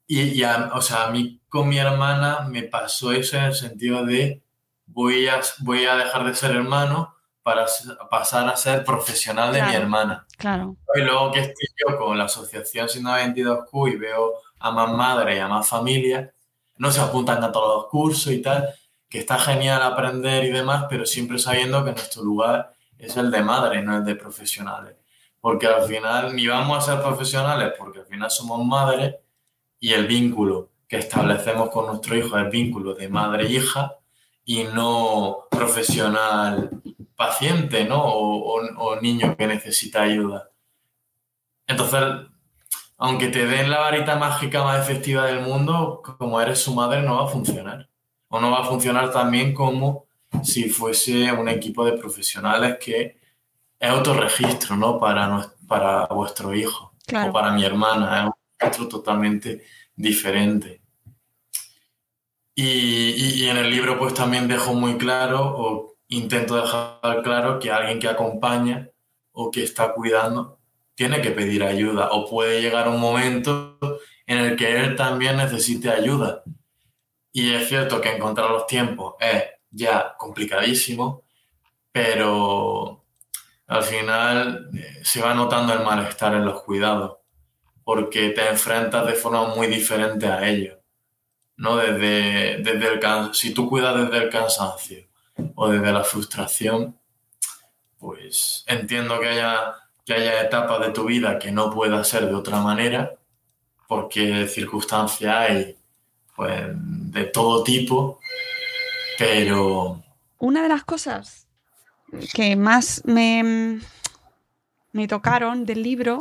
D: y, o sea, a mí con mi hermana me pasó eso en el sentido de voy a, voy a dejar de ser hermano para pasar a ser profesional de mi hermana.
C: Claro.
D: Y luego que estoy yo con la asociación Sino 22Q y veo a más madres y a más familias, no se apuntan a todos los cursos y tal, que está genial aprender y demás, pero siempre sabiendo que nuestro lugar es el de madre, no el de profesionales. Porque al final ni vamos a ser profesionales, porque al final somos madres y el vínculo que establecemos con nuestro hijo es vínculo de madre-hija y no profesional paciente, ¿no? O, o, niño que necesita ayuda. Entonces, aunque te den la varita mágica más efectiva del mundo, como eres su madre, no va a funcionar. O no va a funcionar también como si fuese un equipo de profesionales que es autorregistro, ¿no? Para, para vuestro hijo o para mi hermana. Es registro totalmente diferente. Y, y, en el libro pues también dejo muy claro o intento dejar claro que alguien que acompaña o que está cuidando tiene que pedir ayuda o puede llegar un momento en el que él también necesite ayuda. Y es cierto que encontrar los tiempos es ya complicadísimo, pero al final eh, se va notando el malestar en los cuidados, porque te enfrentas de forma muy diferente a ellos. ¿no? Desde, desde el si tú cuidas desde el cansancio o desde la frustración, pues entiendo que haya, que haya etapas de tu vida que no pueda ser de otra manera, porque circunstancias hay pues, de todo tipo, pero...
C: Una de las cosas que más me, me tocaron del libro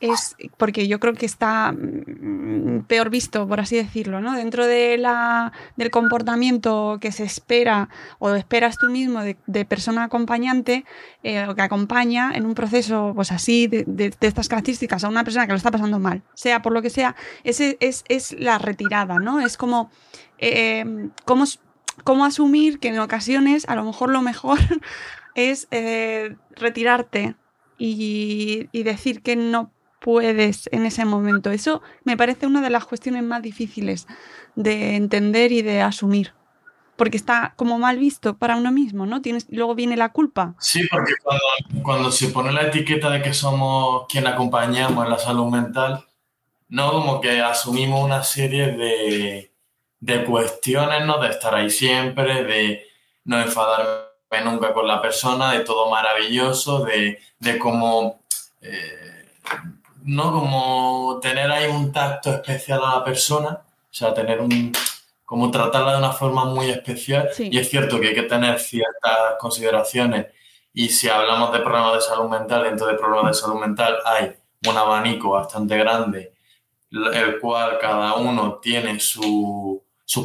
C: es porque yo creo que está mm, peor visto, por así decirlo, ¿no? Dentro de la, del comportamiento que se espera o esperas tú mismo de, persona acompañante eh, o que acompaña en un proceso pues así, de, estas características, a una persona que lo está pasando mal, sea por lo que sea, ese es, es la retirada, ¿no? Es como eh, cómo, cómo, asumir que en ocasiones a lo mejor lo mejor es eh, retirarte y, y decir que no puedes en ese momento. Eso me parece una de las cuestiones más difíciles de entender y de asumir. Porque está como mal visto para uno mismo, ¿no? Tienes, luego viene la culpa.
D: Sí, porque cuando, se pone la etiqueta de que somos quien acompañamos en la salud mental, no como que asumimos una serie de, de cuestiones, ¿no? De estar ahí siempre, de no enfadarme nunca con la persona, de todo maravilloso, de, de cómo eh, ¿no? Como tener ahí un tacto especial a la persona, o sea, tener un, como tratarla de una forma muy especial. Y es cierto que hay que tener ciertas consideraciones. Y si hablamos de problemas de salud mental, dentro de problemas de salud mental hay un abanico bastante grande, el cual cada uno tiene sus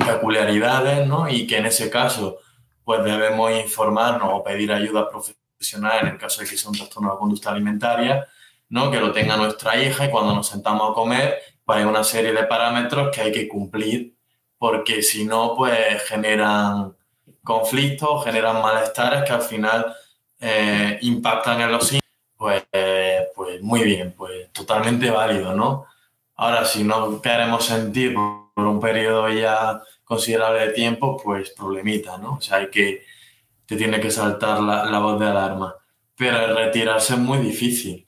D: peculiaridades, ¿no? Y que en ese caso, pues debemos informarnos o pedir ayuda profesional en el caso de que sea un trastorno de conducta alimentaria ¿no? que lo tenga nuestra hija y cuando nos sentamos a comer, pues hay una serie de parámetros que hay que cumplir, porque si no, pues generan conflictos, generan malestares que al final eh, impactan en los hijos. Pues, pues muy bien, pues totalmente válido, ¿no? Ahora, si no queremos sentir por un periodo ya considerable de tiempo, pues problemita, ¿no? O sea, hay que, te tiene que saltar la, la voz de alarma. Pero retirarse es muy difícil.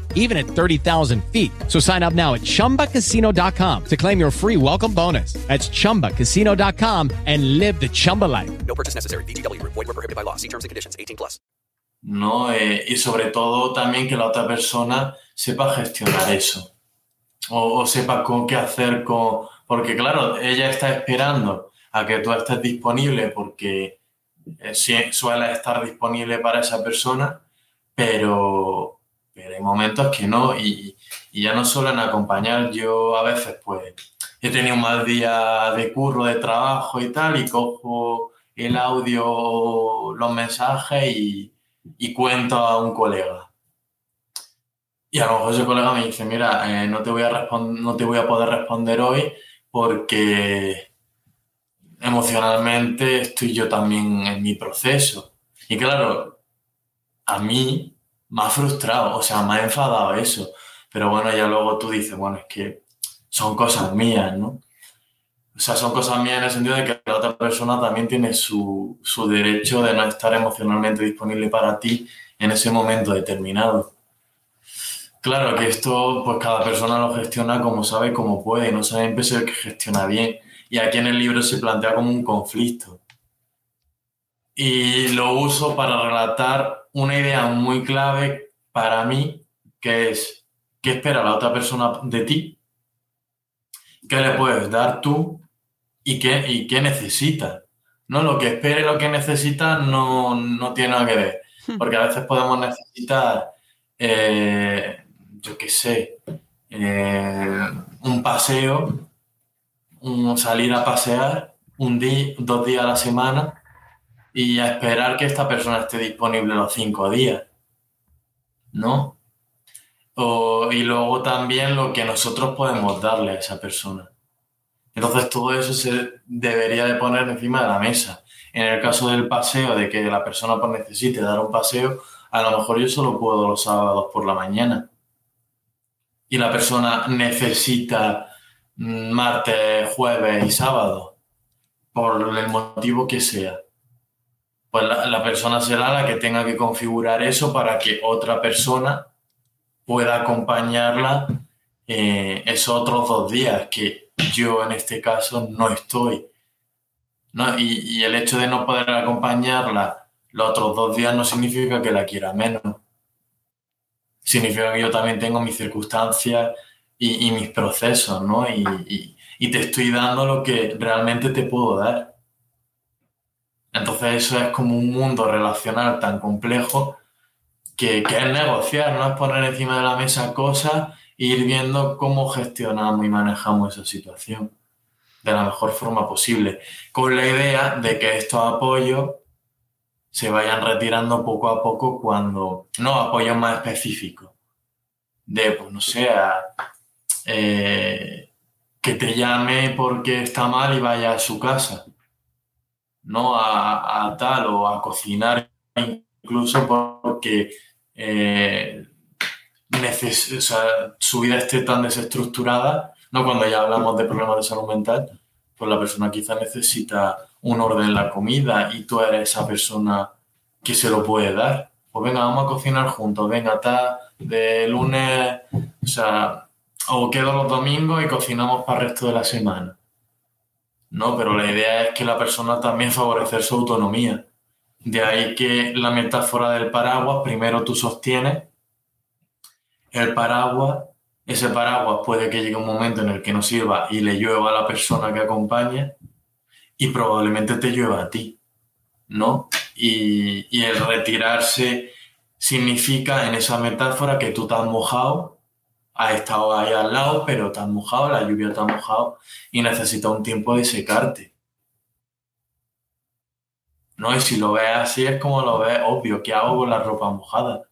F: even at 30,000 feet. So sign up now at chumbacasino.com to claim your free welcome bonus. That's chumbacasino.com and live the Chumba life. No purchase necessary. DTW, void, were prohibited by law. See terms and conditions 18 plus.
D: No, eh, y sobre todo también que la otra persona sepa gestionar eso. o, o sepa con qué hacer con... Porque claro, ella está esperando a que tú estés disponible porque eh, suele estar disponible para esa persona, pero, pero hay momentos que no y, y ya no suelen acompañar. Yo a veces pues he tenido un mal día de curro, de trabajo y tal, y cojo el audio, los mensajes y, y cuento a un colega. Y a lo mejor ese colega me dice, mira, eh, no, te voy a no te voy a poder responder hoy porque emocionalmente estoy yo también en mi proceso. Y claro, a mí ha frustrado, o sea, ha enfadado eso. Pero bueno, ya luego tú dices, bueno, es que son cosas mías, ¿no? O sea, son cosas mías en el sentido de que la otra persona también tiene su, su derecho de no estar emocionalmente disponible para ti en ese momento determinado. Claro que esto, pues cada persona lo gestiona como sabe, como puede, y no siempre es el que gestiona bien. Y aquí en el libro se plantea como un conflicto. Y lo uso para relatar una idea muy clave para mí, que es qué espera la otra persona de ti, qué le puedes dar tú y qué, y qué necesita. No, lo que espera y lo que necesita no, no tiene nada que ver. Hmm. Porque a veces podemos necesitar, eh, yo qué sé, eh, un paseo, un salir a pasear un día, dos días a la semana y a esperar que esta persona esté disponible los cinco días. ¿No? y luego también lo que nosotros podemos darle a esa persona. Entonces todo eso se debería de poner encima de la mesa. En el caso del paseo, de que la persona pues, necesite dar un paseo, a lo mejor yo solo puedo los sábados por la mañana. Y la persona necesita mm, martes, jueves y sábado, por el motivo que sea. Pues la, persona será la que tenga que configurar eso para que otra persona pueda acompañarla eh, esos otros dos días que yo en este caso no estoy. ¿no? Y, el hecho de no poder acompañarla los otros dos días no significa que la quiera menos. Significa que yo también tengo mis circunstancias y, mis procesos, ¿no? Y, te estoy dando lo que realmente te puedo dar. Entonces eso es como un mundo relacional tan complejo que, es negociar, no es poner encima de la mesa cosas e ir viendo cómo gestionamos y manejamos esa situación de la mejor forma posible, con la idea de que estos apoyos se vayan retirando poco a poco cuando, no apoyos más específicos, de, pues no sé, eh, que te llame porque está mal y vaya a su casa, no a, a tal o a cocinar incluso porque eh, su vida esté tan desestructurada, ¿no? cuando ya hablamos de problemas de salud mental, pues la persona quizá necesita un orden en la comida y tú eres esa persona que se lo puede dar. Pues venga, vamos a cocinar juntos, venga, está de lunes, o sea, o quedo los domingos y cocinamos para el resto de la semana. No, pero la idea es que la persona también favorecer su autonomía. De ahí que la metáfora del paraguas, primero tú sostienes el paraguas, ese paraguas puede que llegue un momento en el que no sirva y le llueva a la persona que acompaña y probablemente te llueva a ti, ¿no? Y, el retirarse significa en esa metáfora que tú te has mojado, has estado ahí al lado, pero te has mojado, la lluvia te ha mojado y necesita un tiempo de secarte. ¿no? Y si lo ves así es como lo ves, obvio, ¿qué hago con la ropa mojada?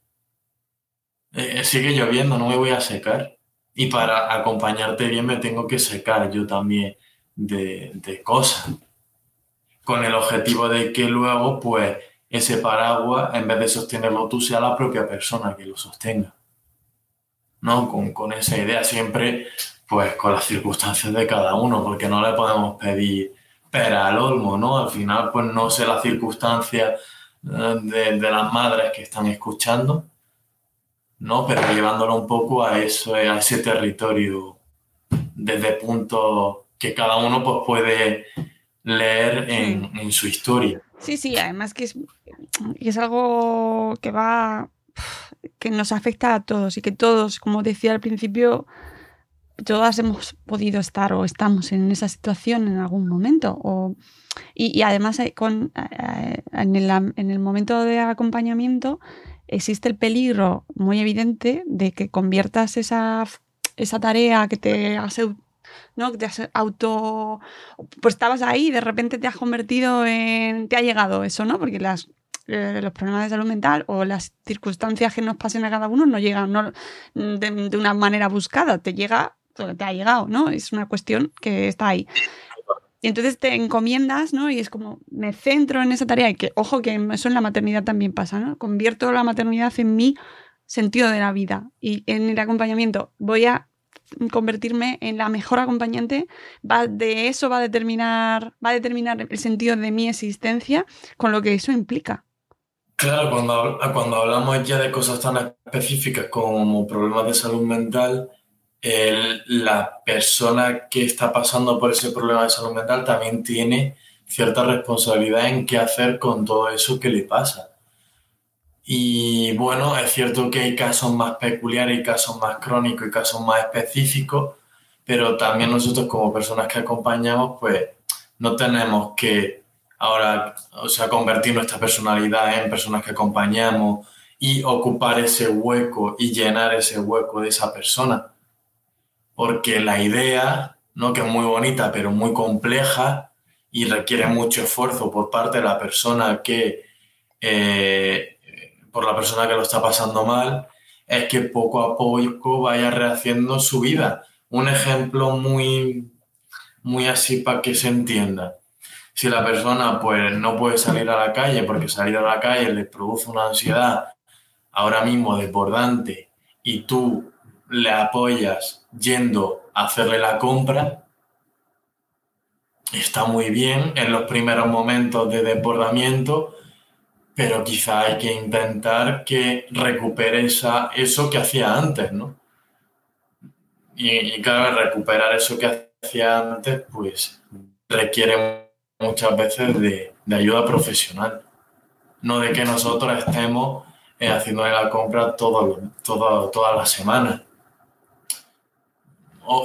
D: Eh, eh, sigue lloviendo, no me voy a secar. Y para acompañarte bien me tengo que secar yo también de, de cosas. Con el objetivo de que luego, pues, ese paraguas, en vez de sostenerlo tú, sea la propia persona que lo sostenga. ¿No? Con, con esa idea siempre, pues, con las circunstancias de cada uno, porque no le podemos pedir pero al olmo, ¿no? Al final, pues no sé las circunstancias eh, de, las madres que están escuchando, ¿no? Pero llevándolo un poco a, eso, a ese territorio desde puntos que cada uno pues, puede leer en, su historia.
C: Sí, sí, además que es, es algo que va, que nos afecta a todos y que todos, como decía al principio, todas hemos podido estar o estamos en esa situación en algún momento. Y, además con, en, el, en, el, momento de acompañamiento existe el peligro muy evidente de que conviertas esa, esa tarea que te has, ¿no? te has auto... Pues estabas ahí y de repente te has convertido en... te ha llegado eso, ¿no? Porque las eh, los problemas de salud mental o las circunstancias que nos pasen a cada uno no llegan no, de, una manera buscada, te llega, te ha llegado, ¿no? Es una cuestión que está ahí. Y entonces te encomiendas, ¿no? Y es como, me centro en esa tarea y que, ojo, que eso en la maternidad también pasa, ¿no? Convierto la maternidad en mi sentido de la vida. Y en el acompañamiento voy a convertirme en la mejor acompañante, de eso va a determinar, va a determinar el sentido de mi existencia con lo que eso implica.
D: Claro, cuando, cuando hablamos ya de cosas tan específicas como problemas de salud mental, la persona que está pasando por ese problema de salud mental también tiene cierta responsabilidad en qué hacer con todo eso que le pasa. Y bueno, es cierto que hay casos más peculiares y casos más crónicos y casos más específicos, pero también nosotros como personas que acompañamos, pues no tenemos que ahora, o sea, convertir nuestra personalidad en personas que acompañamos y ocupar ese hueco y llenar ese hueco de esa persona. Porque la idea, ¿no? que es muy bonita, pero muy compleja y requiere mucho esfuerzo por parte de la persona que, eh, por la persona que lo está pasando mal, es que poco a poco vaya rehaciendo su vida. Un ejemplo muy, muy así para que se entienda si la persona pues no puede salir a la calle porque salir a la calle le produce una ansiedad ahora mismo desbordante y tú le apoyas yendo a hacerle la compra, está muy bien en los primeros momentos de desbordamiento, pero quizá hay que intentar que recupere esa, eso que hacía antes, ¿no? Y, y claro, recuperar eso que hacía antes, pues requiere muchas veces de, ayuda profesional, no de que nosotros estemos eh, haciendo la compra todo, todo, todas las semanas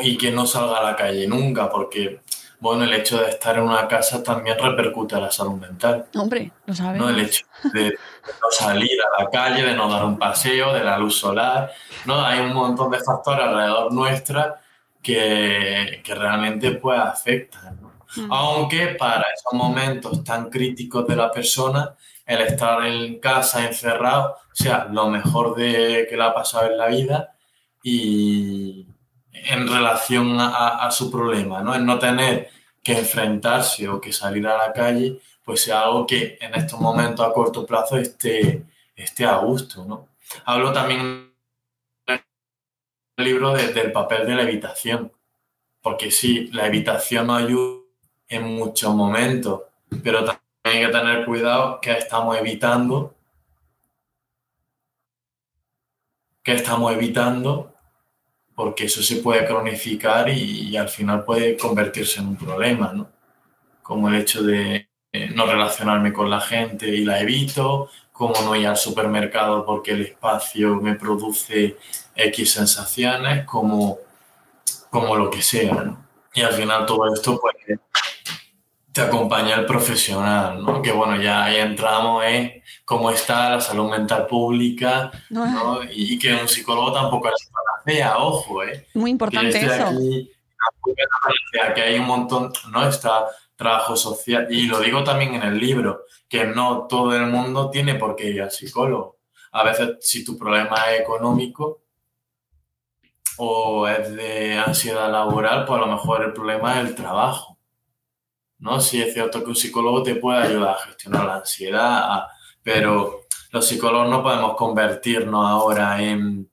D: y que no salga a la calle nunca, porque bueno, el hecho de estar en una casa también repercute a la salud mental.
C: Hombre, lo sabes.
D: ¿no? El hecho de no salir a la calle, de no dar un paseo, de la luz solar, ¿no? Hay un montón de factores alrededor nuestra que, que realmente pues afectan. Aunque para esos momentos tan críticos de la persona, el estar en casa encerrado sea lo mejor de que le ha pasado en la vida y en relación a, su problema, ¿no? El no tener que enfrentarse o que salir a la calle, pues sea algo que en estos momentos a corto plazo esté, esté a gusto, ¿no? Hablo también en el libro del papel de la evitación, porque sí, la evitación no ayuda en muchos momentos, pero también hay que tener cuidado que estamos evitando, que estamos evitando, porque eso se puede cronificar y, al final puede convertirse en un problema, ¿no? Como el hecho de eh, no relacionarme con la gente y la evito, como no ir al supermercado porque el espacio me produce X sensaciones, como, como lo que sea, ¿no? Y al final todo esto pues te acompaña el profesional, ¿no? Que bueno, ya ahí entramos en cómo está la salud mental pública, ¿no? Y, que un psicólogo tampoco es panacea, ojo, ¿eh?
C: Muy importante eso.
D: Aquí, que hay un montón, ¿no? Está trabajo social, y lo digo también en el libro, que no todo el mundo tiene por qué ir al psicólogo. A veces, si tu problema es económico o es de ansiedad laboral, pues a lo mejor el problema es el trabajo ¿no? Sí es cierto que un psicólogo te puede ayudar a gestionar la ansiedad, pero los psicólogos no podemos convertirnos ahora en,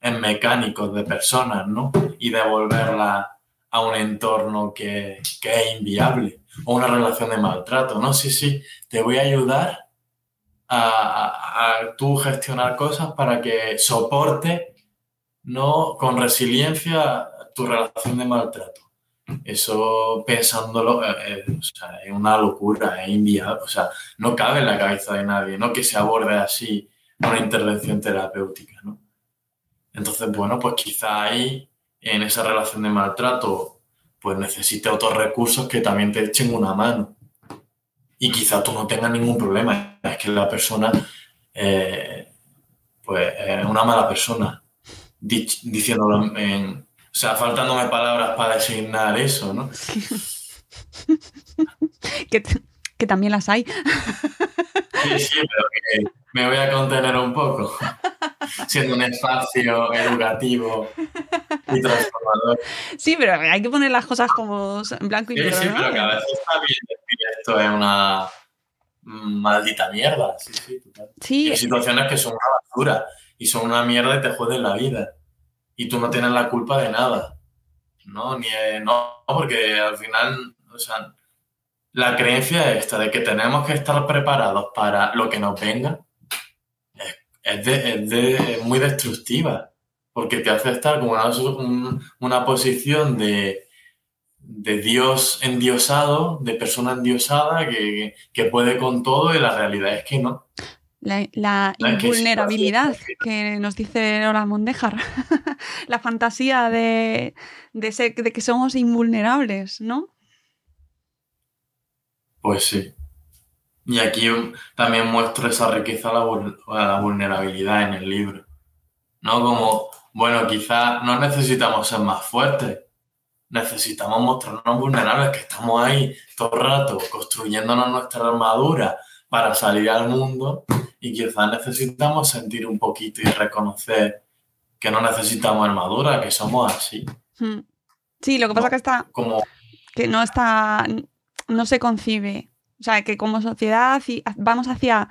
D: en mecánicos de personas, ¿no? Y devolverla a un entorno que, que, es inviable o una relación de maltrato, ¿no? Sí, sí, te voy a ayudar a, a, tú gestionar cosas para que soporte, ¿no? Con resiliencia tu relación de maltrato. Eso pensándolo eh, eh, es una locura, es inviable, o sea, no cabe en la cabeza de nadie, ¿no? Que se aborde así una intervención terapéutica, ¿no? Entonces, bueno, pues quizá ahí en esa relación de maltrato pues necesite otros recursos que también te echen una mano. Y quizá tú no tengas ningún problema, es que la persona eh, pues es una mala persona, diciéndolo en, o sea, faltándome palabras para designar eso, ¿no?
C: que, que también las hay.
D: Sí, sí, pero que me voy a contener un poco, siendo un espacio educativo y transformador.
C: Sí, pero hay que poner las cosas como en blanco y negro.
D: Sí, sí, pero que a veces está bien decir esto es una maldita mierda. Sí, sí, total.
C: Sí.
D: Y hay situaciones que son una basura y son una mierda y te joden la vida. Y tú no tienes la culpa de nada. No, ni no, porque al final, o sea, la creencia esta de que tenemos que estar preparados para lo que nos venga es, de, muy destructiva, porque te hace estar como una, una posición de, de, Dios endiosado, de persona endiosada que, que, puede con todo y la realidad es que no.
C: La, invulnerabilidad que nos dice Lola Mondejar, la fantasía de, de, ser, de que somos invulnerables, ¿no?
D: Pues sí. Y aquí también muestro esa riqueza la, la vulnerabilidad en el libro. ¿No? Como, bueno, quizás no necesitamos ser más fuertes, necesitamos mostrarnos vulnerables, que estamos ahí todo el rato construyéndonos nuestra armadura para salir al mundo y quizás necesitamos sentir un poquito y reconocer que no necesitamos armadura, que somos así.
C: Hmm. Sí, lo que pasa es que está...
D: Como...
C: Que no está no se concibe. O sea, que como sociedad vamos hacia,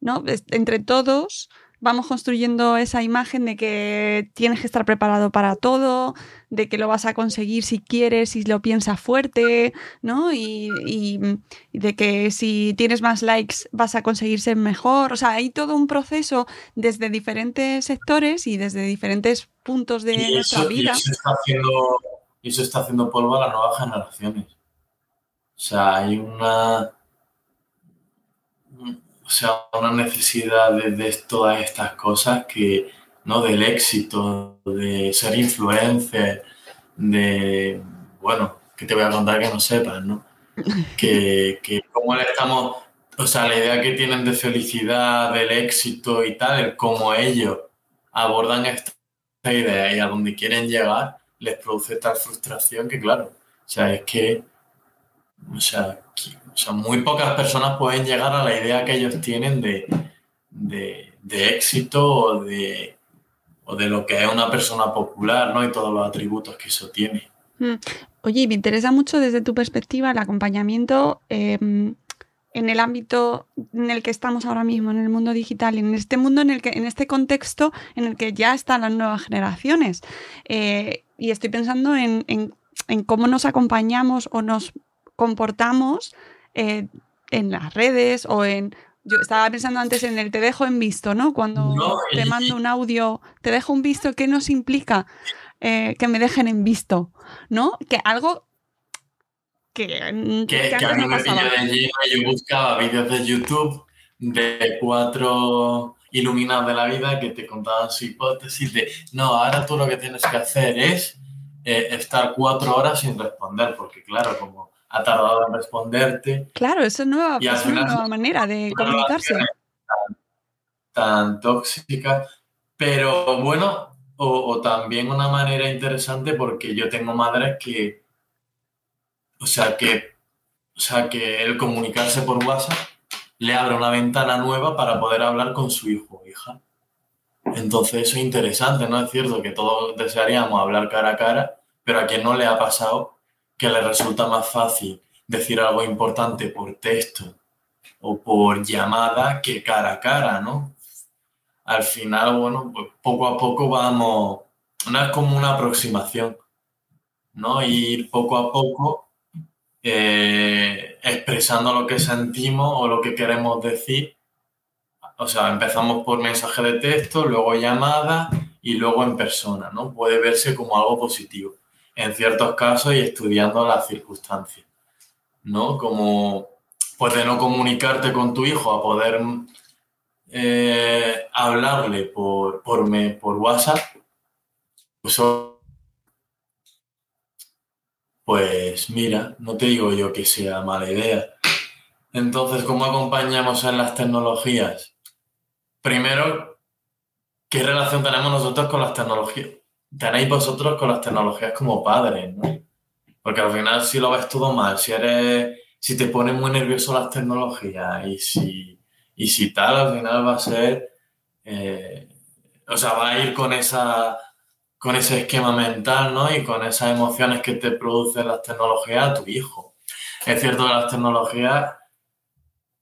C: ¿no? Entre todos vamos construyendo esa imagen de que tienes que estar preparado para todo, de que lo vas a conseguir si quieres, si lo piensas fuerte, ¿no? Y, de que si tienes más likes vas a conseguir ser mejor. O sea, hay todo un proceso desde diferentes sectores y desde diferentes puntos de nuestra vida.
D: Y eso, está haciendo, eso está haciendo polvo a las nuevas generaciones. O sea, hay una, o sea, una necesidad de, todas estas cosas que, ¿no? Del éxito, de ser influencer, de, bueno, que te voy a contar que no sepas, ¿no? Que, que cómo le estamos, o sea, la idea que tienen de felicidad, del éxito y tal, el cómo ellos abordan esta idea y a donde quieren llegar, les produce tal frustración que, claro, o sea, es que o sea, muy pocas personas pueden llegar a la idea que ellos tienen de, éxito o de, de lo que es una persona popular, ¿no? Y todos los atributos que eso tiene.
C: Mm. Oye, me interesa mucho desde tu perspectiva el acompañamiento em, en el ámbito en el que estamos ahora mismo, en el mundo digital, en este mundo en el que, en este contexto en el que ya están las nuevas generaciones. Eh, y estoy pensando en, en cómo nos acompañamos o nos comportamos eh, en las redes o en... Yo estaba pensando antes en el te dejo en visto, ¿no? Cuando te mando un audio, te dejo un visto, ¿qué nos implica eh, que me dejen en visto? ¿No? Que algo que,
D: mm, que, a mí me pilló de lleno yo buscaba vídeos de YouTube de cuatro iluminados de la vida que te contaban su hipótesis de no, ahora tú lo que tienes que hacer es eh, estar cuatro horas sin responder, porque claro, como ha tardado en responderte.
C: Claro, eso es, nueva, es una nueva manera de comunicarse.
D: Tan, tóxica, pero bueno, o, también una manera interesante porque yo tengo madres que, o sea, que, o sea, que el comunicarse por WhatsApp le abre una ventana nueva para poder hablar con su hijo o hija. Entonces eso es interesante, ¿no? Es cierto que todos desearíamos hablar cara a cara, pero a quien no le ha pasado que le resulta más fácil decir algo importante por texto o por llamada que cara a cara, ¿no? Al final, bueno, pues poco a poco vamos, no es como una aproximación, ¿no? Ir poco a poco eh, expresando lo que sentimos o lo que queremos decir. O sea, empezamos por mensaje de texto, luego llamada y luego en persona, ¿no? Puede verse como algo positivo en ciertos casos y estudiando las circunstancias, ¿no? Como, pues de no comunicarte con tu hijo a poder eh, hablarle por, por, me, por WhatsApp, pues pues mira, no te digo yo que sea mala idea. Entonces, ¿cómo acompañamos en las tecnologías? Primero, ¿qué relación tenemos nosotros con las tecnologías? Tenéis vosotros con las tecnologías como padres, ¿no? Porque al final si lo ves todo mal, si eres, si te pones muy nervioso las tecnologías y si, y si tal, al final va a ser, eh, o sea, va a ir con esa, con ese esquema mental, ¿no? Y con esas emociones que te producen las tecnologías a tu hijo. Es cierto que las tecnologías,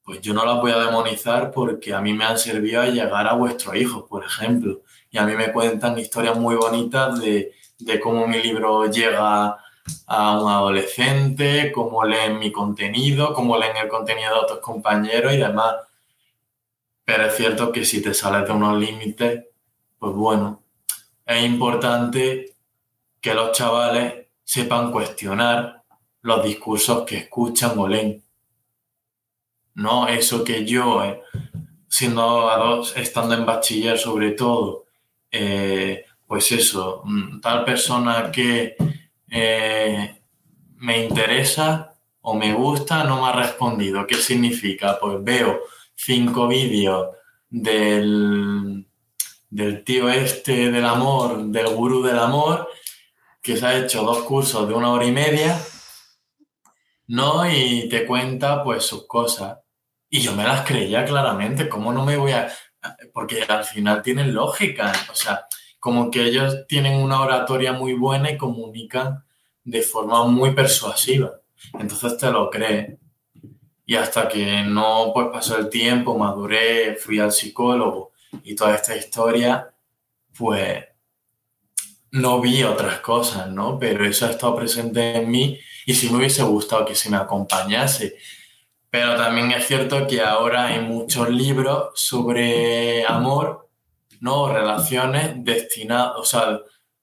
D: pues yo no las voy a demonizar porque a mí me han servido a llegar a vuestros hijos, por ejemplo. Y a mí me cuentan historias muy bonitas de, de cómo mi libro llega a un adolescente, cómo leen mi contenido, cómo leen el contenido de otros compañeros y demás. Pero es cierto que si te sales de unos límites, pues bueno, es importante que los chavales sepan cuestionar los discursos que escuchan o leen. No eso que yo, eh, siendo estando en bachiller sobre todo, eh, pues eso, mm, tal persona que eh, me interesa o me gusta no me ha respondido. ¿Qué significa? Pues veo cinco vídeos del, del tío este del amor, del gurú del amor, que se ha hecho dos cursos de una hora y media, ¿no? Y te cuenta pues sus cosas. Y yo me las creía claramente, ¿cómo no me voy a...? Porque al final tienen lógica, o sea, como que ellos tienen una oratoria muy buena y comunican de forma muy persuasiva. Entonces te lo crees. Y hasta que no pues, pasó el tiempo, maduré, fui al psicólogo y toda esta historia, pues no vi otras cosas, ¿no? Pero eso ha estado presente en mí y si me hubiese gustado que se me acompañase. Pero también es cierto que ahora hay muchos libros sobre amor, ¿no? Relaciones destinados, o sea,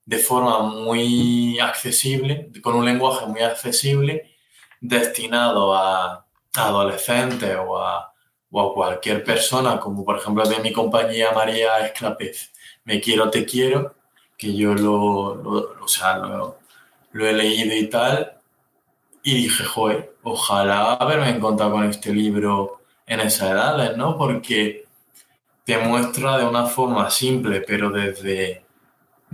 D: de forma muy accesible, con un lenguaje muy accesible, destinado a adolescentes o a, cualquier persona, como por ejemplo de mi compañía María Esclapez, Me quiero, te quiero, que yo lo, lo, sea, lo, he leído y tal, y dije, joder, ojalá haberme encontrado con este libro en esas edades, ¿no? Porque te muestra de una forma simple, pero desde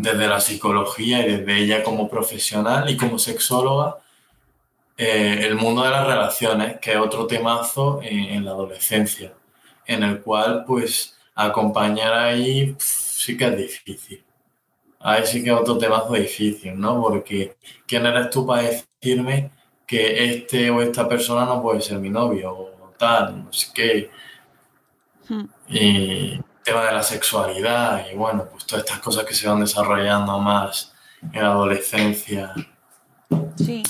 D: desde la psicología y desde ella como profesional y como sexóloga, eh, el mundo de las relaciones, que es otro temazo en, la adolescencia, en el cual pues acompañar ahí sí que es difícil. Ahí sí que es otro temazo difícil, ¿no? Porque ¿quién eres tú para decirme que este o esta persona no puede ser mi novio o tal? No sé qué. Hmm. Y tema de la sexualidad y bueno, pues todas estas cosas que se van desarrollando más en la adolescencia.
C: Sí.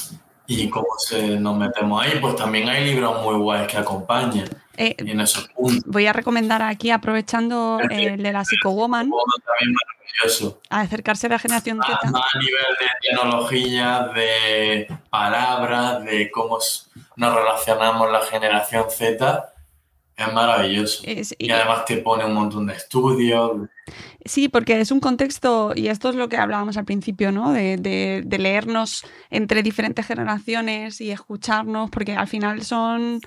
D: Y cómo se nos metemos ahí, pues también hay libros muy guays que acompañan.
C: Eh, en esos puntos. Voy a recomendar aquí, aprovechando el de la Psychowoman,
D: también maravilloso.
C: a acercarse a la generación
D: Z. a nivel de tecnología, de palabras, de cómo nos relacionamos la generación Z, es maravilloso. y, además te pone un montón de estudios.
C: Sí, porque es un contexto, y esto es lo que hablábamos al principio, ¿no? De, de, leernos entre diferentes generaciones y escucharnos, porque al final son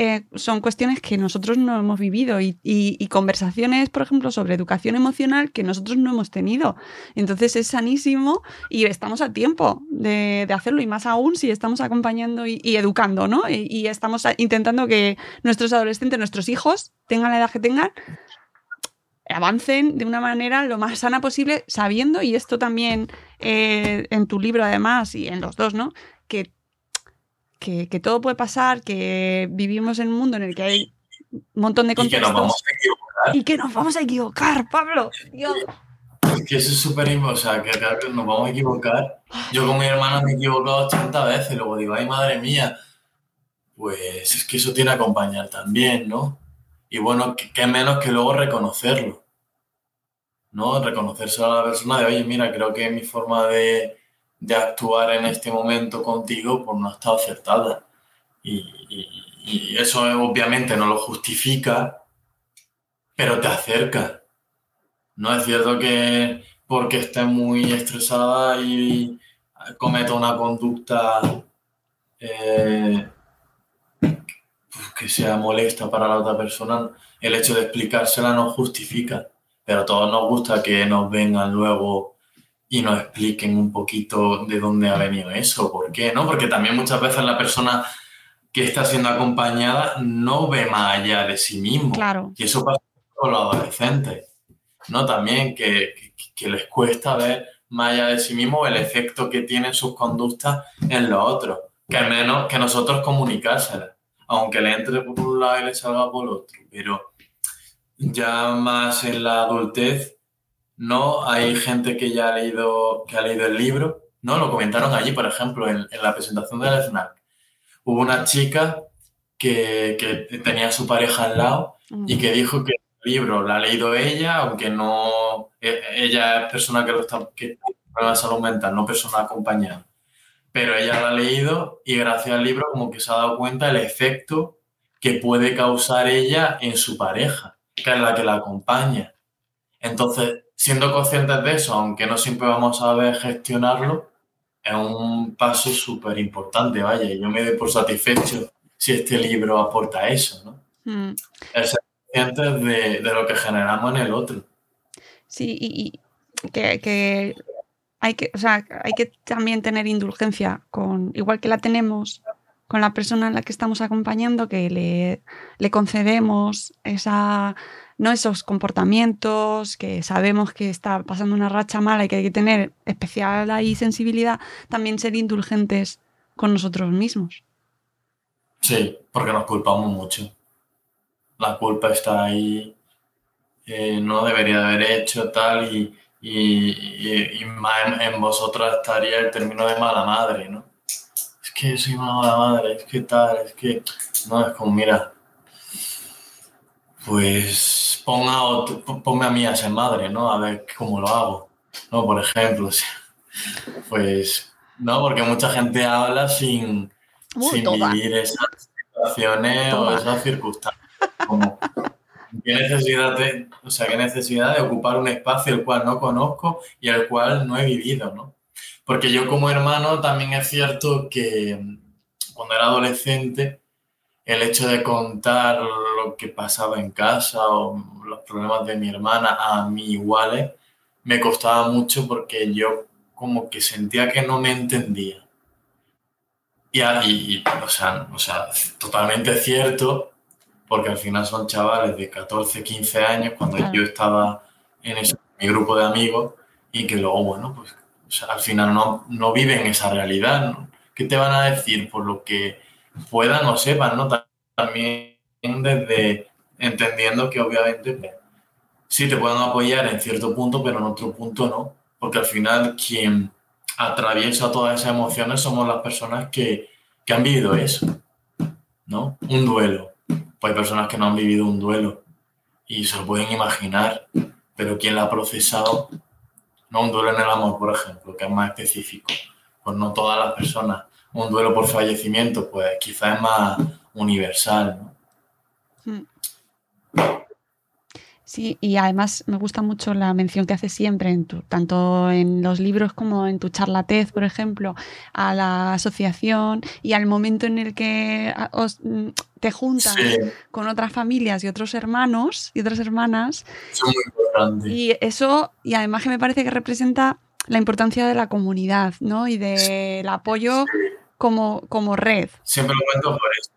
C: eh, son cuestiones que nosotros no hemos vivido y, conversaciones, por ejemplo, sobre educación emocional que nosotros no hemos tenido. Entonces es sanísimo y estamos a tiempo de, hacerlo y más aún si estamos acompañando y, educando, ¿no? Y, estamos intentando que nuestros adolescentes, nuestros hijos, tengan la edad que tengan, avancen de una manera lo más sana posible, sabiendo, y esto también eh, en tu libro además y en los dos, ¿no? Que que, todo puede pasar, que vivimos en un mundo en el que hay un montón de contextos.
D: Y que nos vamos a equivocar.
C: Y que nos vamos a equivocar, Pablo.
D: Es que eso es súper importante, o sea, que, nos vamos a equivocar. Yo con mi hermana me he equivocado 80 veces, luego digo, ay, madre mía. Pues es que eso tiene que acompañar también, ¿no? Y bueno, qué menos que luego reconocerlo. ¿No? Reconocerse a la persona de, oye, mira, creo que mi forma de, de actuar en este momento contigo pues no estado acertada. Y, eso obviamente no lo justifica, pero te acerca. No es cierto que porque estés muy estresada y cometa una conducta eh, que sea molesta para la otra persona, el hecho de explicársela no justifica. Pero a todos nos gusta que nos vengan luego y nos expliquen un poquito de dónde ha venido eso, por qué, ¿no? Porque también muchas veces la persona que está siendo acompañada no ve más allá de sí mismo.
C: Claro.
D: Y eso pasa con los adolescentes, ¿no? También que, que, les cuesta ver más allá de sí mismo el efecto que tienen sus conductas en los otros, que al menos que nosotros comunicárselas, aunque le entre por un lado y le salga por otro, pero ya más en la adultez no, hay gente que ya ha leído, que ha leído el libro, ¿no? Lo comentaron allí, por ejemplo, en, la presentación del FNAC. Hubo una chica que, que, tenía a su pareja al lado y que dijo que el libro lo ha leído ella, aunque no. E, ella es persona que lo está. que tiene salud mental, no persona acompañada. Pero ella lo ha leído y gracias al libro, como que se ha dado cuenta del efecto que puede causar ella en su pareja, que es la que la acompaña. Entonces, siendo conscientes de eso, aunque no siempre vamos a saber gestionarlo, es un paso súper importante, vaya, yo me doy por satisfecho si este libro aporta eso, ¿no? Mm. ser conscientes de, lo que generamos en el otro.
C: Sí, y, que, hay que, o sea, hay que también tener indulgencia con, igual que la tenemos con la persona en la que estamos acompañando, que le, le concedemos esa no esos comportamientos que sabemos que está pasando una racha mala y que hay que tener especial ahí sensibilidad, también ser indulgentes con nosotros mismos.
D: Sí, porque nos culpamos mucho. La culpa está ahí, eh, no debería de haber hecho tal y, y, más en, vosotras estaría el término de mala madre, ¿no? Es que soy mala madre, es que tal, es que... No, es como, mira, pues ponga, ponme a mí a ser madre, ¿no? A ver cómo lo hago, ¿no? Por ejemplo, pues, ¿no? Porque mucha gente habla sin, vivir esas situaciones o esas circunstancias. ¿qué necesidad, de, o sea, qué necesidad de ocupar un espacio el cual no conozco y el cual no he vivido, ¿no? Porque yo como hermano también es cierto que cuando era adolescente el hecho de contar lo que pasaba en casa o los problemas de mi hermana a mí iguales me costaba mucho porque yo como que sentía que no me entendía. Y, y o, sea, o sea, totalmente cierto, porque al final son chavales de 14, 15 años, cuando yo estaba en ese, mi grupo de amigos, y que luego, bueno, pues al final no, no viven esa realidad. ¿Qué te van a decir por lo que puedan o sepan, ¿no? También desde entendiendo que obviamente pues, sí te pueden apoyar en cierto punto, pero en otro punto no, porque al final quien atraviesa todas esas emociones somos las personas que, que han vivido eso, ¿no? Un duelo. Pues hay personas que no han vivido un duelo y se lo pueden imaginar, pero quien la ha procesado, no un duelo en el amor, por ejemplo, que es más específico, pues no todas las personas. Un duelo por fallecimiento, pues quizás es más universal. ¿no? Hmm.
C: Sí, y además me gusta mucho la mención que haces siempre, en tu, tanto en los libros como en tu charlatez, por ejemplo, a la asociación y al momento en el que mm, te juntas con otras familias y otros hermanos y otras hermanas.
D: es muy importante.
C: Y eso, y además que me parece que representa la importancia de la comunidad, ¿no? Y del apoyo como, como red.
D: Siempre lo cuento por eso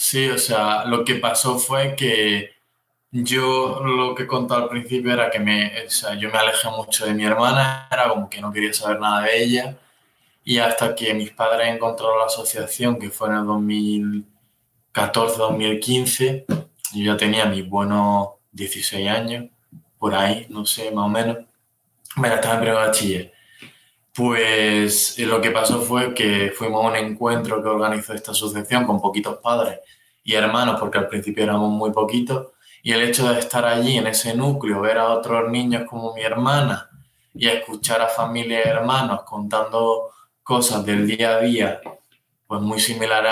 D: Sí, o sea, lo que pasó fue que yo lo que conté al principio era que me, o sea, yo me alejé mucho de mi hermana, era como que no quería saber nada de ella. Y hasta que mis padres encontraron la asociación, que fue en el 2014-2015, yo ya tenía mis buenos 16 años, por ahí, no sé, más o menos. Me la estaba en pre-bachiller. Pues eh, lo que pasó fue que fuimos a un encuentro que organizó esta asociación con poquitos padres y hermanos, porque al principio éramos muy poquitos, y el hecho de estar allí en ese núcleo, ver a otros niños como mi hermana y escuchar a familias y hermanos contando cosas del día a día, pues muy similar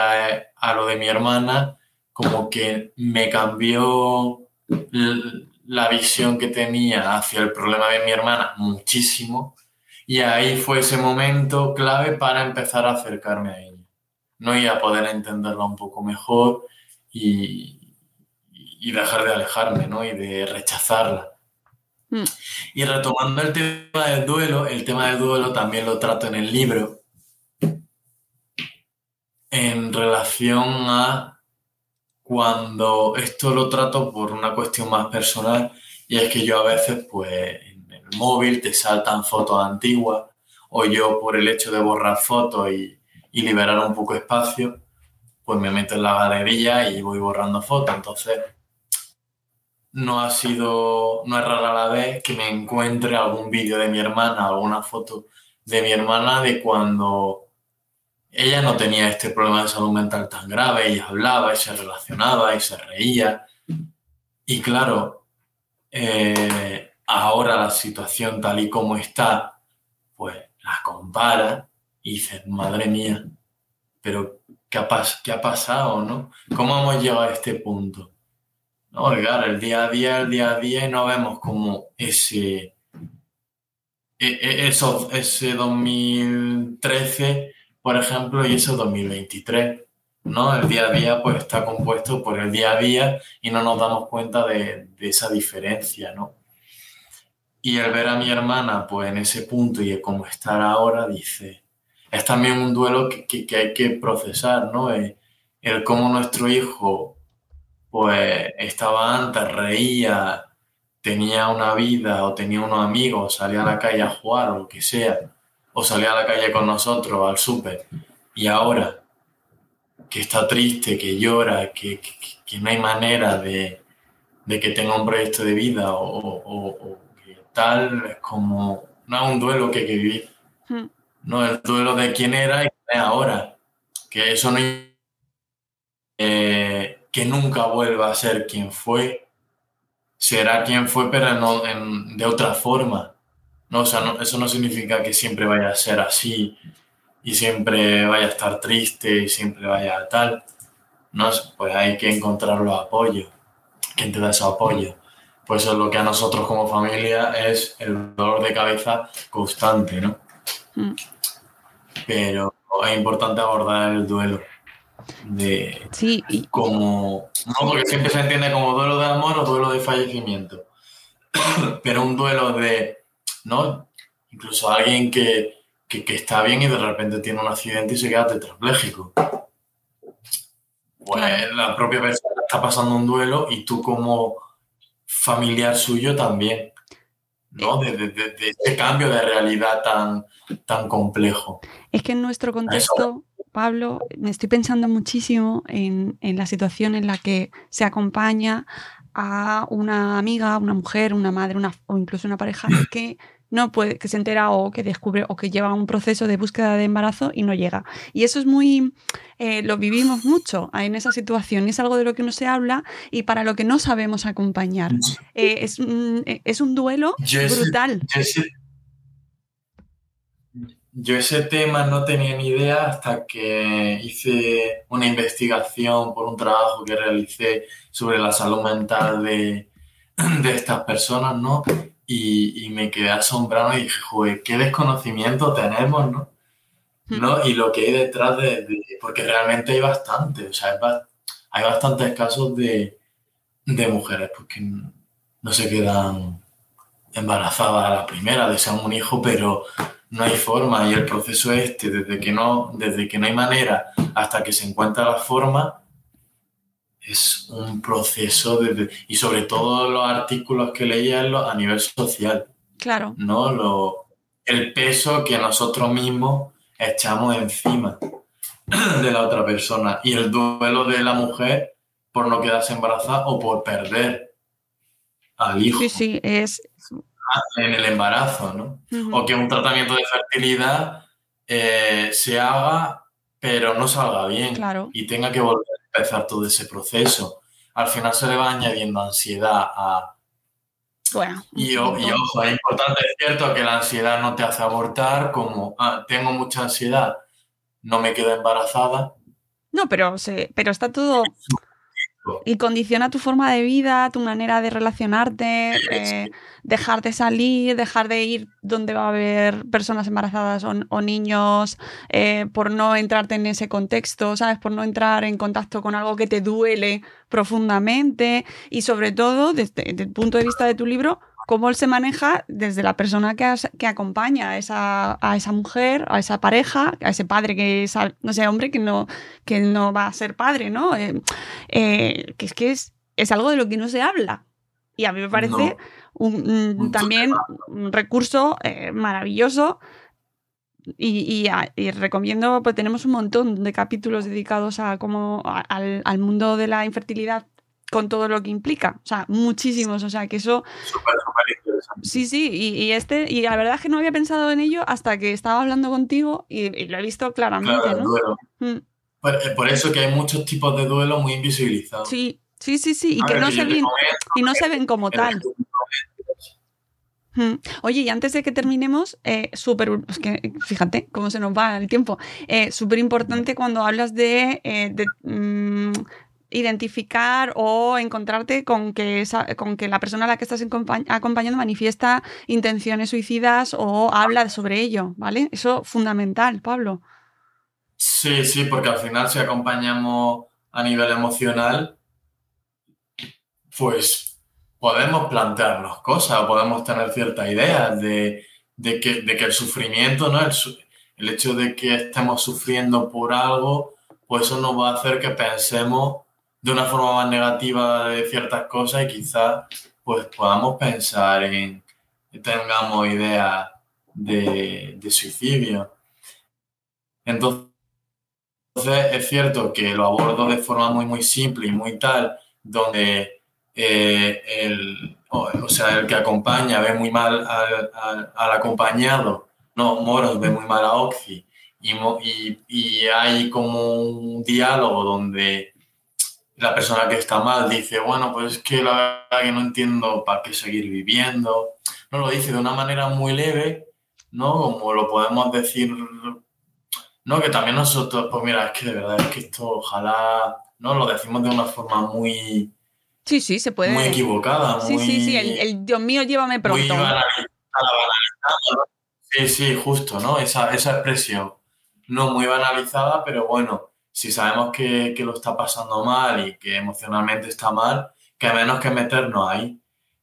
D: a lo de mi hermana, como que me cambió la visión que tenía hacia el problema de mi hermana muchísimo Y ahí fue ese momento clave para empezar a acercarme a ella. ¿no? Y a poder entenderla un poco mejor y, y dejar de alejarme, ¿no? Y de rechazarla.
C: Mm.
D: Y retomando el tema del duelo, el tema del duelo también lo trato en el libro en relación a cuando esto lo trato por una cuestión más personal y es que yo a veces pues el móvil te saltan fotos antiguas o yo por el hecho de borrar fotos y, y liberar un poco espacio pues me meto en la galería y voy borrando fotos entonces no ha sido, no es rara la vez que me encuentre algún vídeo de mi hermana, alguna foto de mi hermana de cuando ella no tenía este problema de salud mental tan grave, ella hablaba y se relacionaba y se reía. Y claro, eh, ahora la situación tal y como está, pues la compara y dice, madre mía, pero ¿qué ha, ha pasado? ¿no? ¿Cómo hemos llegado a este punto? No, claro, el día a día, el día a día y no vemos como ese, e, e, eso, ese 2013 por ejemplo, y ese 2023. ¿no? El día a día pues está compuesto por el día a día y no nos damos cuenta de, esa diferencia, ¿no? Y el ver a mi hermana pues en ese punto y cómo estar ahora, dice, es también un duelo que, que, hay que procesar, ¿no? El, el, cómo nuestro hijo pues estaba antes, reía, tenía una vida o tenía unos amigos, salía a la calle a jugar o lo que sea, o salía a la calle con nosotros al súper y ahora que está triste, que llora, que, no hay manera de, que tenga un proyecto de vida o, que tal, como, no un duelo que que vivir, hmm. no el duelo de quién era y quién es ahora, que eso no eh, que nunca vuelva a ser quien fue, será quien fue pero no, de otra forma no, o sea, eso no significa que siempre vaya a ser así y siempre vaya a estar triste y siempre vaya a tal. No, pues hay que encontrar los apoyos. ¿Quién te da ese apoyo? Pues es lo que a nosotros como familia es el dolor de cabeza constante, ¿no? Mm. Pero es importante abordar el duelo de
C: sí,
D: como no porque siempre se entiende como duelo de amor o duelo de fallecimiento pero un duelo de ¿no? Incluso alguien que, está bien y de repente tiene un accidente y se queda tetrapléjico. Pues la propia persona está pasando un duelo y tú como familiar suyo también, ¿no? De, de, ese cambio de realidad tan, tan complejo.
C: Es que en nuestro contexto, Pablo, me estoy pensando muchísimo en, en la situación en la que se acompaña a una amiga, una mujer, una madre una, o incluso una pareja que no puede, que se entera o que descubre o que lleva un proceso de búsqueda de embarazo y no llega. Y eso es muy, eh, lo vivimos mucho en esa situación, es algo de lo que no se habla y para lo que no sabemos acompañar. Eh, es, es, un duelo brutal.
D: yo ese tema no tenía ni idea hasta que hice una investigación por un trabajo que realicé sobre la salud mental de, de estas personas, ¿no? Y, me quedé asombrado y dije, joder, qué desconocimiento tenemos, ¿no? Hmm. ¿No? Y lo que hay detrás de, porque realmente hay bastante, o sea, hay, bastantes casos de, de mujeres porque no se quedan embarazadas a la primera, desean un hijo, pero no hay forma y el proceso este, desde que no, desde que no hay manera hasta que se encuentra la forma, es un proceso de, y sobre todo los artículos que leía a nivel social.
C: Claro.
D: ¿No? Lo, el peso que nosotros mismos echamos encima de la otra persona y el duelo de la mujer por no quedarse embarazada o por perder al hijo.
C: Sí, sí, es...
D: En el embarazo, ¿no? O que un tratamiento de fertilidad eh, se haga pero no salga bien
C: claro.
D: y tenga que volver empezar todo ese proceso. Al final se le va añadiendo ansiedad a...
C: Bueno,
D: y, ojo, es importante, es cierto que la ansiedad no te hace abortar, como ah, tengo mucha ansiedad, no me quedo embarazada.
C: No, pero, se, pero está todo... Y condiciona tu forma de vida, tu manera de relacionarte, eh, dejar de salir, dejar de ir donde va a haber personas embarazadas o, niños, eh, por no entrarte en ese contexto, ¿sabes? Por no entrar en contacto con algo que te duele profundamente y sobre todo, desde el punto de vista de tu libro, cómo se maneja desde la persona que, que acompaña a esa, a esa, mujer, a esa pareja, a ese padre que es, no sé, hombre que no, que no va a ser padre, ¿no? Eh, eh, que es que es, es algo de lo que no se habla. Y a mí me parece un, también un recurso eh, maravilloso. Y, y, recomiendo, pues tenemos un montón de capítulos dedicados a cómo al, al mundo de la infertilidad con todo lo que implica. O sea, muchísimos. O sea, que eso. Súper, súper interesante. Sí, sí. Y, este, y la verdad es que no había pensado en ello hasta que estaba hablando contigo y, lo he visto claramente. ¿no?
D: Mm. Eh, por, eso que hay muchos tipos de duelo muy invisibilizados.
C: Sí, sí, sí, sí. Y que no se, ven, y no se ven como tal. Mm. Oye, y antes de que terminemos, eh, súper, que fíjate cómo se nos va el tiempo, eh, súper importante cuando hablas de, eh, de mm, identificar o encontrarte con que, con que la persona a la que estás acompañando manifiesta intenciones suicidas o habla sobre ello, ¿vale? Eso fundamental, Pablo.
D: Sí, sí, porque al final si acompañamos a nivel emocional, pues podemos plantearnos cosas, podemos tener ciertas ideas de, que, de que, el sufrimiento, ¿no? El, el hecho de que estemos sufriendo por algo, pues eso nos va a hacer que pensemos de una forma más negativa de ciertas cosas y quizás pues podamos pensar en tengamos ideas de, suicidio. Entonces, es cierto que lo abordo de forma muy, muy simple y muy tal, donde eh, el, o, sea, el que acompaña ve muy mal al, acompañado, no, Moros ve muy mal a Oxy, y, y, y hay como un diálogo donde la persona que está mal dice, bueno, pues es que la verdad que no entiendo para qué seguir viviendo. No lo dice de una manera muy leve, ¿no? Como lo podemos decir, ¿no? Que también nosotros, pues mira, es que de verdad es que esto ojalá, ¿no? Lo decimos de una forma muy...
C: Sí, sí, se puede.
D: Muy equivocada.
C: Sí, sí, sí, el, Dios mío, llévame pronto. Muy
D: Sí, sí, justo, ¿no? Esa, esa expresión. No muy banalizada, pero bueno, si sabemos que, lo está pasando mal y que emocionalmente está mal, que menos que meternos ahí,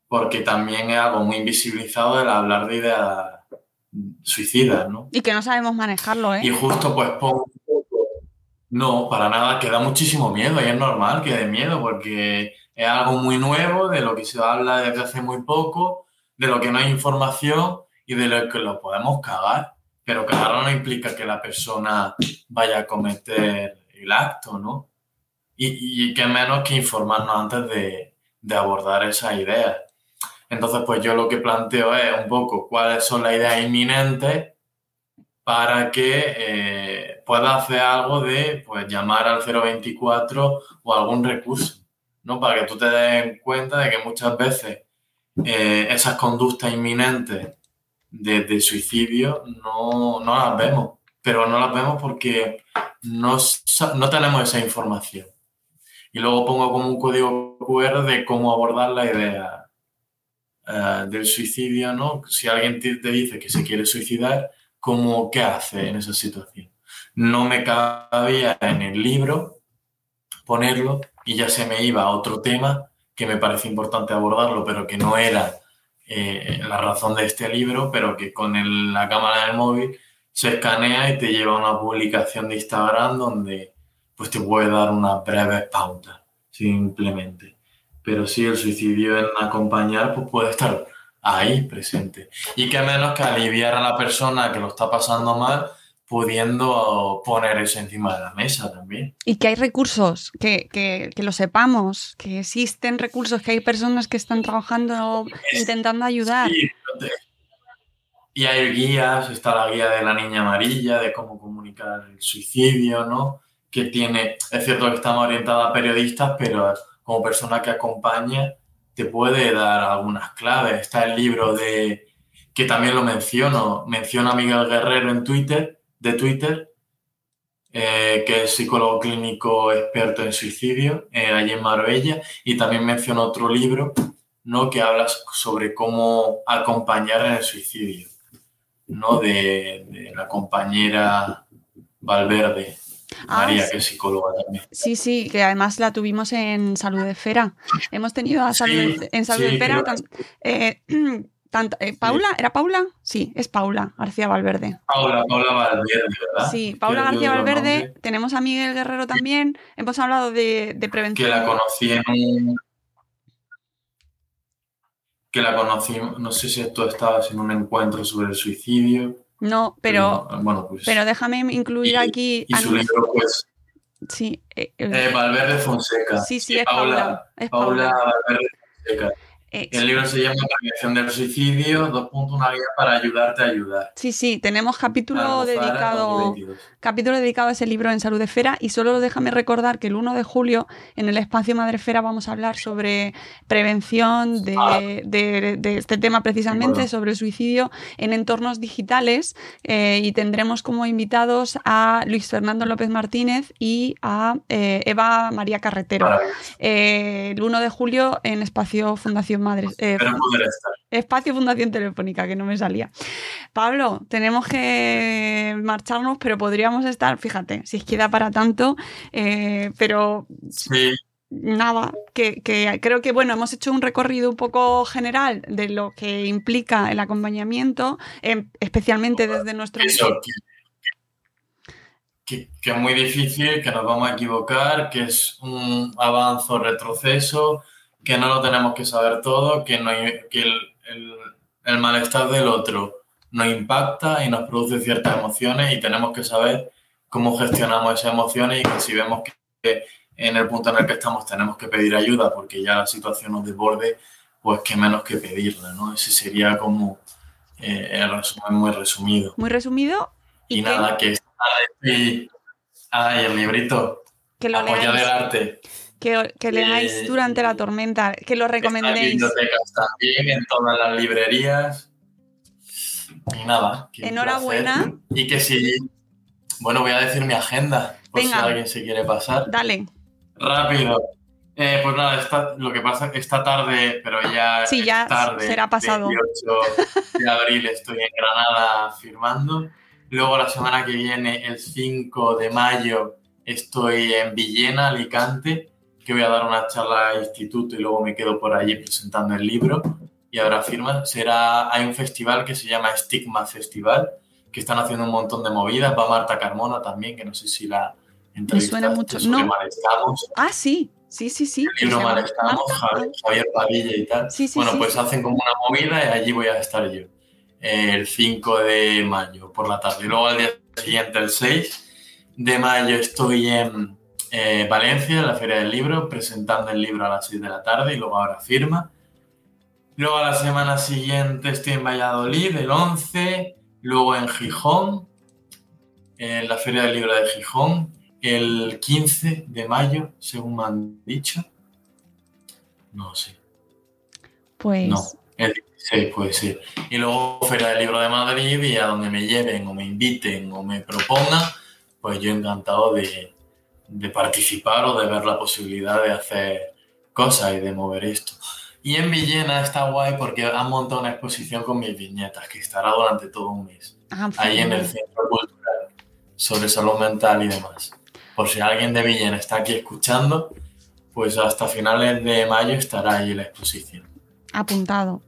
D: porque también es algo muy invisibilizado el hablar de ideas suicidas, ¿no?
C: Y que no sabemos manejarlo, ¿eh?
D: Y justo pues pongo no, para nada, que da muchísimo miedo y es normal que dé miedo porque es algo muy nuevo, de lo que se habla desde hace muy poco, de lo que no hay información y de lo que lo podemos cagar. Pero cagarlo no implica que la persona vaya a cometer el acto, ¿no? Y, y qué menos que informarnos antes de, abordar esa idea. Entonces, pues yo lo que planteo es un poco cuáles son las ideas inminentes para que eh, pueda hacer algo de pues, llamar al 024 o algún recurso, ¿no? Para que tú te des cuenta de que muchas veces eh, esas conductas inminentes de, de suicidio no, no, las vemos, pero no las vemos porque no, no tenemos esa información. Y luego pongo como un código QR de cómo abordar la idea eh, del suicidio, ¿no? Si alguien te, dice que se quiere suicidar, ¿cómo, ¿qué hace en esa situación? No me cabía en el libro ponerlo y ya se me iba a otro tema que me parece importante abordarlo, pero que no era eh, la razón de este libro, pero que con la cámara del móvil se escanea y te lleva a una publicación de Instagram donde pues te puede dar una breve pauta, simplemente. Pero sí, el suicidio en acompañar pues puede estar ahí presente. Y que menos que aliviar a la persona que lo está pasando mal, pudiendo poner eso encima de la mesa también.
C: Y que hay recursos, que, que, que, lo sepamos, que existen recursos, que hay personas que están trabajando, intentando ayudar. Sí,
D: y hay guías, está la guía de la niña amarilla, de cómo comunicar el suicidio, ¿no? Que tiene, es cierto que está orientada a periodistas, pero como persona que acompaña te puede dar algunas claves. Está el libro de, que también lo menciono, menciona a Miguel Guerrero en Twitter, de Twitter, eh, que es psicólogo clínico experto en suicidio, eh, allí en Marbella, y también menciona otro libro ¿no? que habla sobre cómo acompañar en el suicidio, ¿no? de, de la compañera Valverde.
C: Ah,
D: María,
C: sí.
D: que es psicóloga también.
C: Sí, sí, que además la tuvimos en Salud Esfera. Hemos tenido a Salud,
D: Sí,
C: en Salud
D: sí,
C: Esfera. tan- eh, eh, ¿Paula? ¿Era Paula? Sí, es Paula García Valverde.
D: Paula, Paula Valverde, ¿verdad?
C: Sí, Paula
D: Que
C: García Valverde. Tenemos a Miguel Guerrero también. Hemos hablado de, de
D: Que
C: prevención.
D: la conocí en un... Que la conocí, no sé si tú estabas en un encuentro sobre el suicidio.
C: No, pero,
D: Bueno, pues...
C: pero déjame incluir aquí.
D: y su libro, pues,
C: Sí, eh, eh,
D: Valverde Fonseca.
C: Sí, sí, Paula, es
D: Paula
C: Paula.
D: Valverde Fonseca. El libro se llama Prevención del suicidio, dos puntos, una guía para ayudarte a ayudar.
C: Sí, sí, tenemos capítulo dedicado,
D: 2022.
C: capítulo dedicado a ese libro en Salud Esfera y solo déjame recordar que el 1 de julio en el espacio Madre Esfera vamos a hablar sobre prevención de,
D: Ah.
C: de- de este tema precisamente,
D: Bueno.
C: sobre el suicidio en entornos digitales eh, y tendremos como invitados a Luis Fernando López Martínez y a eh, Eva María Carretero. Eh, el 1 de julio en espacio Fundación Madre. eh,
D: Espero poder estar.
C: Espacio Fundación Telefónica, que no me salía. Pablo, tenemos que marcharnos, pero podríamos estar, fíjate, si es que da para tanto, eh, pero
D: Sí,
C: nada, que, que creo que bueno, hemos hecho un recorrido un poco general de lo que implica el acompañamiento, em, especialmente desde nuestro...
D: eso, que, que- que es muy difícil, que nos vamos a equivocar, que es un avance o retroceso, que no lo tenemos que saber todo, que, no hay- que el, el- el malestar del otro nos impacta y nos produce ciertas emociones y tenemos que saber cómo gestionamos esas emociones y que si vemos que, en el punto en el que estamos tenemos que pedir ayuda porque ya la situación nos desborde, pues que menos que pedirla, ¿no? Ese sería como eh, el resumen muy resumido.
C: Muy resumido,
D: Y,
C: ¿Y qué?
D: nada, que ay, el librito,
C: que lo
D: apoyar el arte.
C: Que, que leáis
D: Eh,
C: durante la tormenta, que lo
D: Está en
C: recomendéis.
D: bibliotecas también, en todas las librerías. Y nada. que
C: Enhorabuena.
D: Y que si. Bueno, voy a decir mi agenda, por
C: Venga.
D: si alguien se quiere pasar.
C: Dale.
D: Rápido. Eh, pues nada, esta- lo que pasa esta tarde, pero ya
C: Sí,
D: es
C: ya
D: tarde,
C: será pasado.
D: 28 de abril estoy en Granada firmando. Luego la semana que viene, el 5 de mayo, estoy en Villena, Alicante, que voy a dar una charla al instituto y luego me quedo por allí presentando el libro y habrá firmas. Será, hay un festival que se llama Stigma Festival, que están haciendo un montón de movidas. Va Marta Carmona también, que no sé si la
C: Me suena
D: entrevistaste,
C: mucho. No. Ah, sí, sí, sí, sí.
D: El libro
C: Se llama
D: Mal Estamos,
C: Marta.
D: Javier, Javier Padilla y tal.
C: Sí, sí,
D: bueno,
C: sí,
D: pues hacen como una movida y allí voy a estar yo. El 5 de mayo por la tarde. Y luego al día siguiente, el 6 de mayo, estoy en eh, Valencia, en la Feria del Libro, presentando el libro a las 6 de la tarde y luego ahora firma. Luego a la semana siguiente estoy en Valladolid, el 11. Luego en Gijón, en la Feria del Libro de Gijón, el 15 de mayo, según me han dicho. No sé.
C: Pues
D: No, el 16 puede ser. Y luego Feria del Libro de Madrid y a donde me lleven o me inviten o me propongan, pues yo encantado de, de participar o de ver la posibilidad de hacer cosas y de mover esto. Y en Villena está guay porque han montado una exposición con mis viñetas que estará durante todo un mes.
C: Ah,
D: Ahí en el. Centro Cultural sobre salud mental y demás. Por si alguien de Villena está aquí escuchando, pues hasta finales de mayo estará ahí la exposición.
C: apuntado.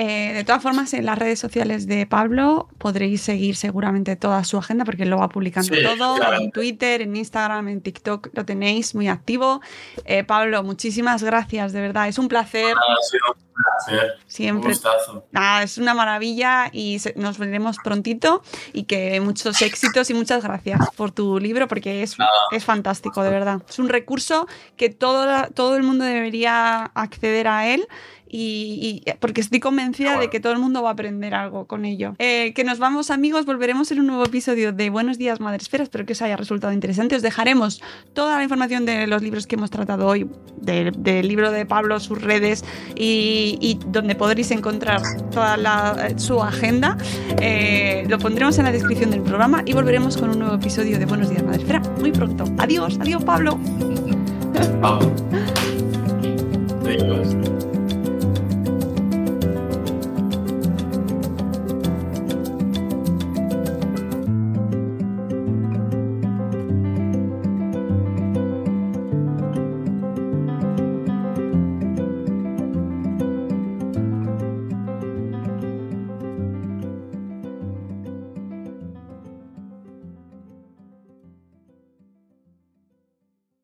C: Eh, de todas formas, en las redes sociales de Pablo podréis seguir seguramente toda su agenda porque lo va publicando
D: Sí,
C: todo.
D: claro.
C: En Twitter, en Instagram, en TikTok lo tenéis muy activo. Eh, Pablo, muchísimas gracias, de verdad. Es un placer.
D: Ha sido un placer.
C: Siempre.
D: Un.
C: Nada, es una maravilla y nos veremos prontito y que muchos éxitos y muchas gracias por tu libro porque es, es fantástico, de verdad. Es un recurso que todo, todo el mundo debería acceder a él y, y- porque estoy convencida de que todo el mundo va a aprender algo con ello. Eh, que nos vamos amigos, volveremos en un nuevo episodio de Buenos días Madresfera, espero que os haya resultado interesante. Os dejaremos toda la información de los libros que hemos tratado hoy, de- del libro de Pablo, sus redes y, y donde podréis encontrar toda la- su agenda. Eh, lo pondremos en la descripción del programa y volveremos con un nuevo episodio de Buenos días Madresfera muy pronto. Adiós, adiós Pablo.
D: Vamos. Adiós.